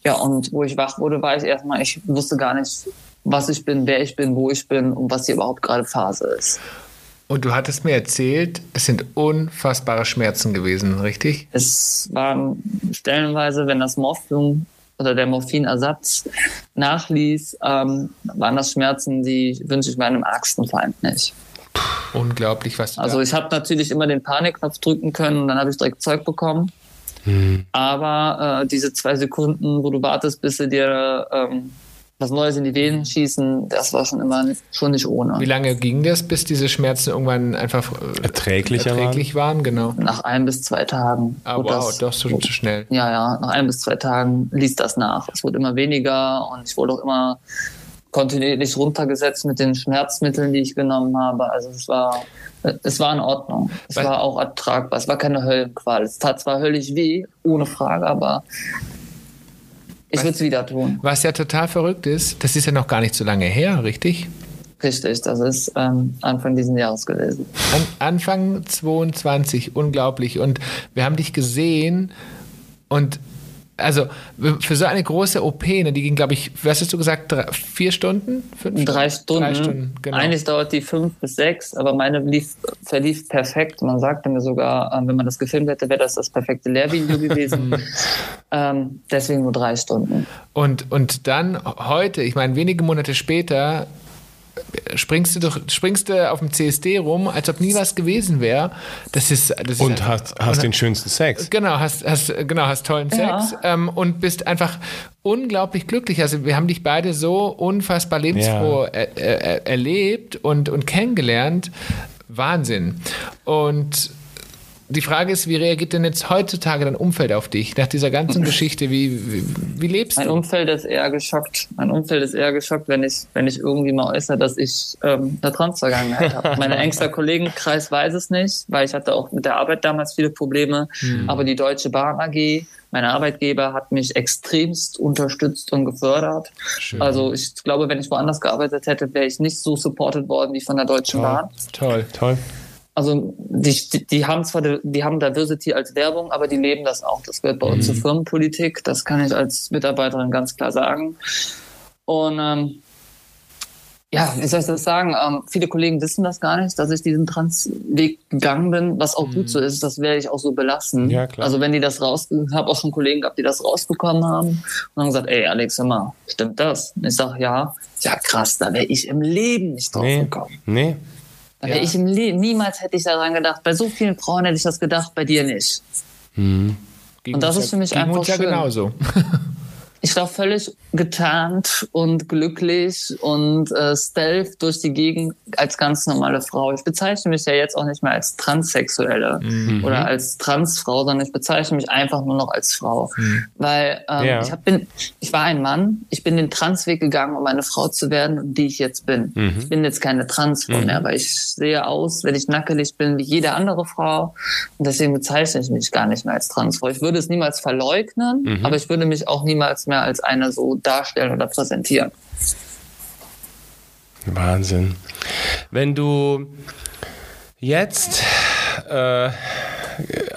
Speaker 3: Ja, und wo ich wach wurde, war ich erstmal, ich wusste gar nicht, was ich bin, wer ich bin, wo ich bin und was hier überhaupt gerade Phase ist.
Speaker 1: Und du hattest mir erzählt, es sind unfassbare Schmerzen gewesen, richtig?
Speaker 3: Es waren stellenweise, wenn das Morphium oder der Morphinersatz nachließ, ähm, waren das Schmerzen, die wünsche ich meinem ärgsten Feind nicht.
Speaker 1: Unglaublich, was du
Speaker 3: Also ich habe natürlich immer den Panikknopf drücken können und dann habe ich direkt Zeug bekommen. Aber äh, diese zwei Sekunden, wo du wartest, bis sie dir ähm, was Neues in die Venen schießen, das war schon immer nicht, schon nicht ohne.
Speaker 1: Wie lange ging das, bis diese Schmerzen irgendwann einfach äh,
Speaker 2: Erträglicher
Speaker 1: erträglich waren? Genau.
Speaker 3: Nach ein bis zwei Tagen.
Speaker 1: Ah, wow,
Speaker 3: das-
Speaker 1: doch so zu schnell.
Speaker 3: Ja, ja, nach ein bis zwei Tagen ließ das nach. Es wurde immer weniger und ich wurde auch immer kontinuierlich runtergesetzt mit den Schmerzmitteln, die ich genommen habe. Also es war, es war in Ordnung. Es
Speaker 1: Was-
Speaker 3: war auch ertragbar. Es war keine Höllenqual. Es tat zwar höllisch weh, ohne Frage, aber ich würde es wieder tun.
Speaker 1: Was ja total verrückt ist, das ist ja noch gar nicht so lange her, richtig?
Speaker 3: Richtig, das ist ähm, Anfang dieses Jahres gewesen.
Speaker 1: An, Anfang 22, unglaublich. Und wir haben dich gesehen und also für so eine große OP, ne, die ging, glaube ich, was hast du gesagt, drei, vier Stunden? Fünf
Speaker 3: Drei Stunden.
Speaker 1: Drei Stunden, genau.
Speaker 3: Eigentlich dauert die fünf bis sechs, aber meine lief, verlief perfekt. Man sagte mir sogar, ähm, wenn man das gefilmt hätte, wäre das das perfekte Lehrvideo gewesen. ähm, deswegen nur drei Stunden.
Speaker 1: Und, und dann heute, ich meine, wenige Monate später, springst du, doch, springst du auf dem CSD rum, als ob nie was gewesen wäre. Das ist, das ist
Speaker 2: Und hast, hast den schönsten Sex.
Speaker 1: Genau, hast, hast, genau, hast tollen
Speaker 3: Ja.
Speaker 1: Sex ähm, und bist einfach unglaublich glücklich. Also wir haben dich beide so unfassbar lebensfroh er, er, erlebt und, und kennengelernt. Wahnsinn. Und die Frage ist, wie reagiert denn jetzt heutzutage dein Umfeld auf dich? Nach dieser ganzen Geschichte, wie, wie, wie lebst
Speaker 3: Mein
Speaker 1: du?
Speaker 3: Umfeld ist eher geschockt. Mein Umfeld ist eher geschockt, wenn ich, wenn ich irgendwie mal äußere, dass ich ähm, eine Transvergangenheit habe. Mein engster Kollegenkreis weiß es nicht, weil ich hatte auch mit der Arbeit damals viele Probleme. Aber die Deutsche Bahn AG, mein Arbeitgeber, hat mich extremst unterstützt und gefördert. Also ich glaube, wenn ich woanders gearbeitet hätte, wäre ich nicht so supported worden wie von der Deutschen Bahn.
Speaker 1: Toll.
Speaker 2: Toll.
Speaker 3: Also die, die, die haben zwar die, haben Diversity als Werbung, aber die leben das auch. Das gehört bei uns zur Firmenpolitik. Das kann ich als Mitarbeiterin ganz klar sagen. Und ähm, ja, wie soll ich das sagen? Ähm, viele Kollegen wissen das gar nicht, dass ich diesen Transweg gegangen bin, was auch gut so ist. Das werde ich auch so belassen.
Speaker 2: Ja, klar.
Speaker 3: Also wenn die das raus, ich habe auch schon Kollegen gehabt, die das rausbekommen haben und haben gesagt, ey Alex, hör mal, stimmt das? Und ich sage, ja. Ja, krass, da wäre ich im Leben nicht drauf
Speaker 2: Nee.
Speaker 3: gekommen.
Speaker 2: Nee.
Speaker 1: Ja.
Speaker 3: ich niemals hätte ich daran gedacht. Bei so vielen Frauen hätte ich das gedacht, bei dir nicht.
Speaker 1: Ging
Speaker 3: Und das ist für mich einfach
Speaker 1: ja
Speaker 3: schön.
Speaker 1: genauso.
Speaker 3: Ich war völlig getarnt und glücklich und äh, stealth durch die Gegend als ganz normale Frau. Ich bezeichne mich ja jetzt auch nicht mehr als Transsexuelle oder als Transfrau, sondern ich bezeichne mich einfach nur noch als Frau. Weil ähm,
Speaker 2: Ja.
Speaker 3: ich, hab, bin, ich war ein Mann, ich bin den Transweg gegangen, um eine Frau zu werden, die ich jetzt bin. Ich bin jetzt keine Transfrau mehr, weil ich sehe aus, wenn ich nackelig bin, wie jede andere Frau. Und deswegen bezeichne ich mich gar nicht mehr als Transfrau. Ich würde es niemals verleugnen, aber ich würde mich auch niemals mehr mehr als eine so darstellen oder präsentieren.
Speaker 2: Wahnsinn. Wenn du jetzt äh,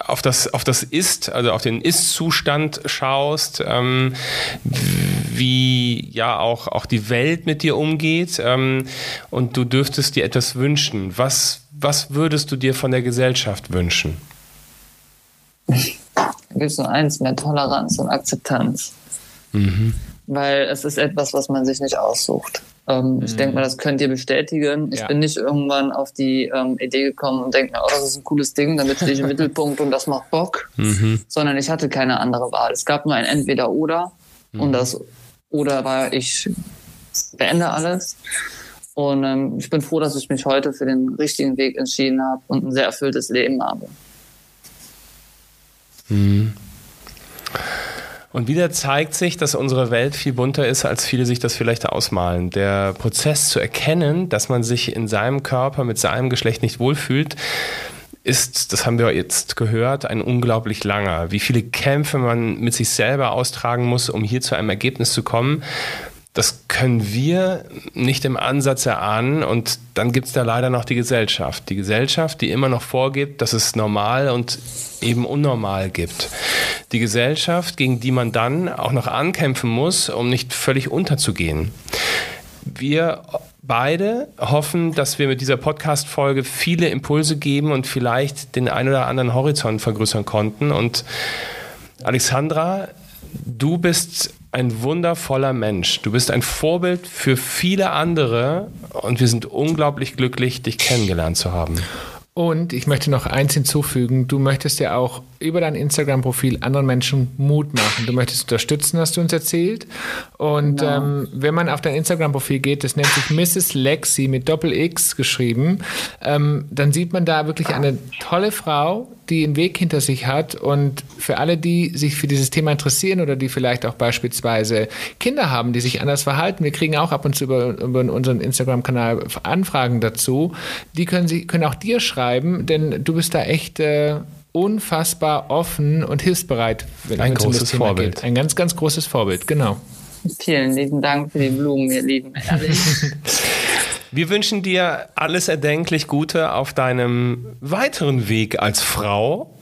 Speaker 2: auf das, auf das Ist, also auf den Ist-Zustand schaust, ähm, wie ja auch, auch die Welt mit dir umgeht ähm, und du dürftest dir etwas wünschen, was, was würdest du dir von der Gesellschaft wünschen?
Speaker 3: Da gibt es nur eins, mehr Toleranz und Akzeptanz. Mhm. Weil es ist etwas, was man sich nicht aussucht. Ähm, mhm. Ich denke mal, das könnt ihr bestätigen. Ich ja. bin nicht irgendwann auf die ähm, Idee gekommen und denke mir, oh, das ist ein cooles Ding, damit stehe ich im Mittelpunkt und das macht Bock. Mhm. Sondern ich hatte keine andere Wahl. Es gab nur ein Entweder-Oder mhm. und das Oder war, ich beende alles. Und ähm, ich bin froh, dass ich mich heute für den richtigen Weg entschieden habe und ein sehr erfülltes Leben habe.
Speaker 2: Mhm. Und wieder zeigt sich, dass unsere Welt viel bunter ist, als viele sich das vielleicht ausmalen. Der Prozess zu erkennen, dass man sich in seinem Körper mit seinem Geschlecht nicht wohlfühlt, ist, das haben wir jetzt gehört, ein unglaublich langer. Wie viele Kämpfe man mit sich selber austragen muss, um hier zu einem Ergebnis zu kommen, das können wir nicht im Ansatz erahnen. Und dann gibt es da leider noch die Gesellschaft. Die Gesellschaft, die immer noch vorgibt, dass es normal und eben unnormal gibt. Die Gesellschaft, gegen die man dann auch noch ankämpfen muss, um nicht völlig unterzugehen. Wir beide hoffen, dass wir mit dieser Podcast-Folge viele Impulse geben und vielleicht den ein oder anderen Horizont vergrößern konnten. Und Alexandra, du bist ein wundervoller Mensch. Du bist ein Vorbild für viele andere und wir sind unglaublich glücklich, dich kennengelernt zu haben.
Speaker 1: Und ich möchte noch eins hinzufügen. Du möchtest ja auch über dein Instagram-Profil anderen Menschen Mut machen. Du möchtest unterstützen, hast du uns erzählt. Und genau. ähm, wenn man auf dein Instagram-Profil geht, das nennt sich Mrs. Lexi mit Doppel-X geschrieben, ähm, dann sieht man da wirklich eine tolle Frau, die einen Weg hinter sich hat. Und für alle, die sich für dieses Thema interessieren oder die vielleicht auch beispielsweise Kinder haben, die sich anders verhalten, wir kriegen auch ab und zu über, über unseren Instagram-Kanal Anfragen dazu. Die können, sie, können auch dir schreiben, denn du bist da echt äh, unfassbar offen und hilfsbereit.
Speaker 2: Wenn Ein großes Vorbild.
Speaker 1: Geht. Ein ganz, ganz großes Vorbild, genau.
Speaker 3: Vielen lieben Dank für die Blumen, ihr Lieben.
Speaker 2: Wir wünschen dir alles erdenklich Gute auf deinem weiteren Weg als Frau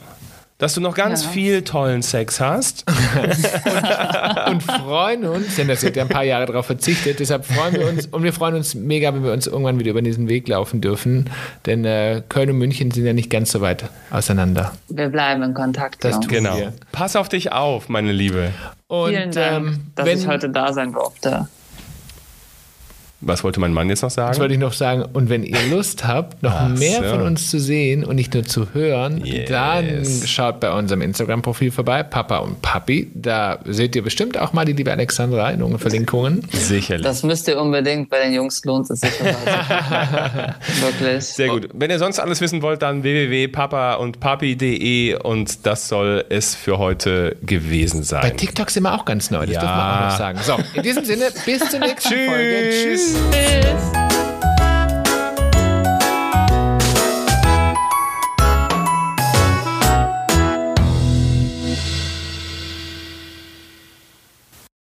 Speaker 2: dass du noch ganz ja. viel tollen Sex hast.
Speaker 1: und, und, freuen uns, denn das wird ja ein paar Jahre darauf verzichtet, deshalb freuen wir uns und wir freuen uns mega, wenn wir uns irgendwann wieder über diesen Weg laufen dürfen, denn äh, Köln und München sind ja nicht ganz so weit auseinander.
Speaker 3: Wir bleiben in Kontakt.
Speaker 2: Das tun genau. wir. Pass auf dich auf, meine Liebe.
Speaker 3: Und, Vielen Dank, ähm, dass wenn, ich heute da sein durfte.
Speaker 2: Was wollte mein Mann jetzt noch sagen? Das
Speaker 1: wollte ich noch sagen. Und wenn ihr Lust habt, noch Ach mehr so. von uns zu sehen und nicht nur zu hören, yes. dann schaut bei unserem Instagram-Profil vorbei, Papa und Papi. Da seht ihr bestimmt auch mal die liebe Alexandra in unseren Verlinkungen.
Speaker 2: Sicherlich.
Speaker 3: Das müsst ihr unbedingt. Bei den Jungs lohnt es sich.
Speaker 2: Wirklich. Sehr gut. Wenn ihr sonst alles wissen wollt, dann www.papa und das soll es für heute gewesen sein.
Speaker 1: Bei TikTok sind wir auch ganz neu, das ja. dürfen wir auch noch sagen. So, in diesem Sinne, bis zur nächsten Folge. Tschüss.
Speaker 3: Tschüss.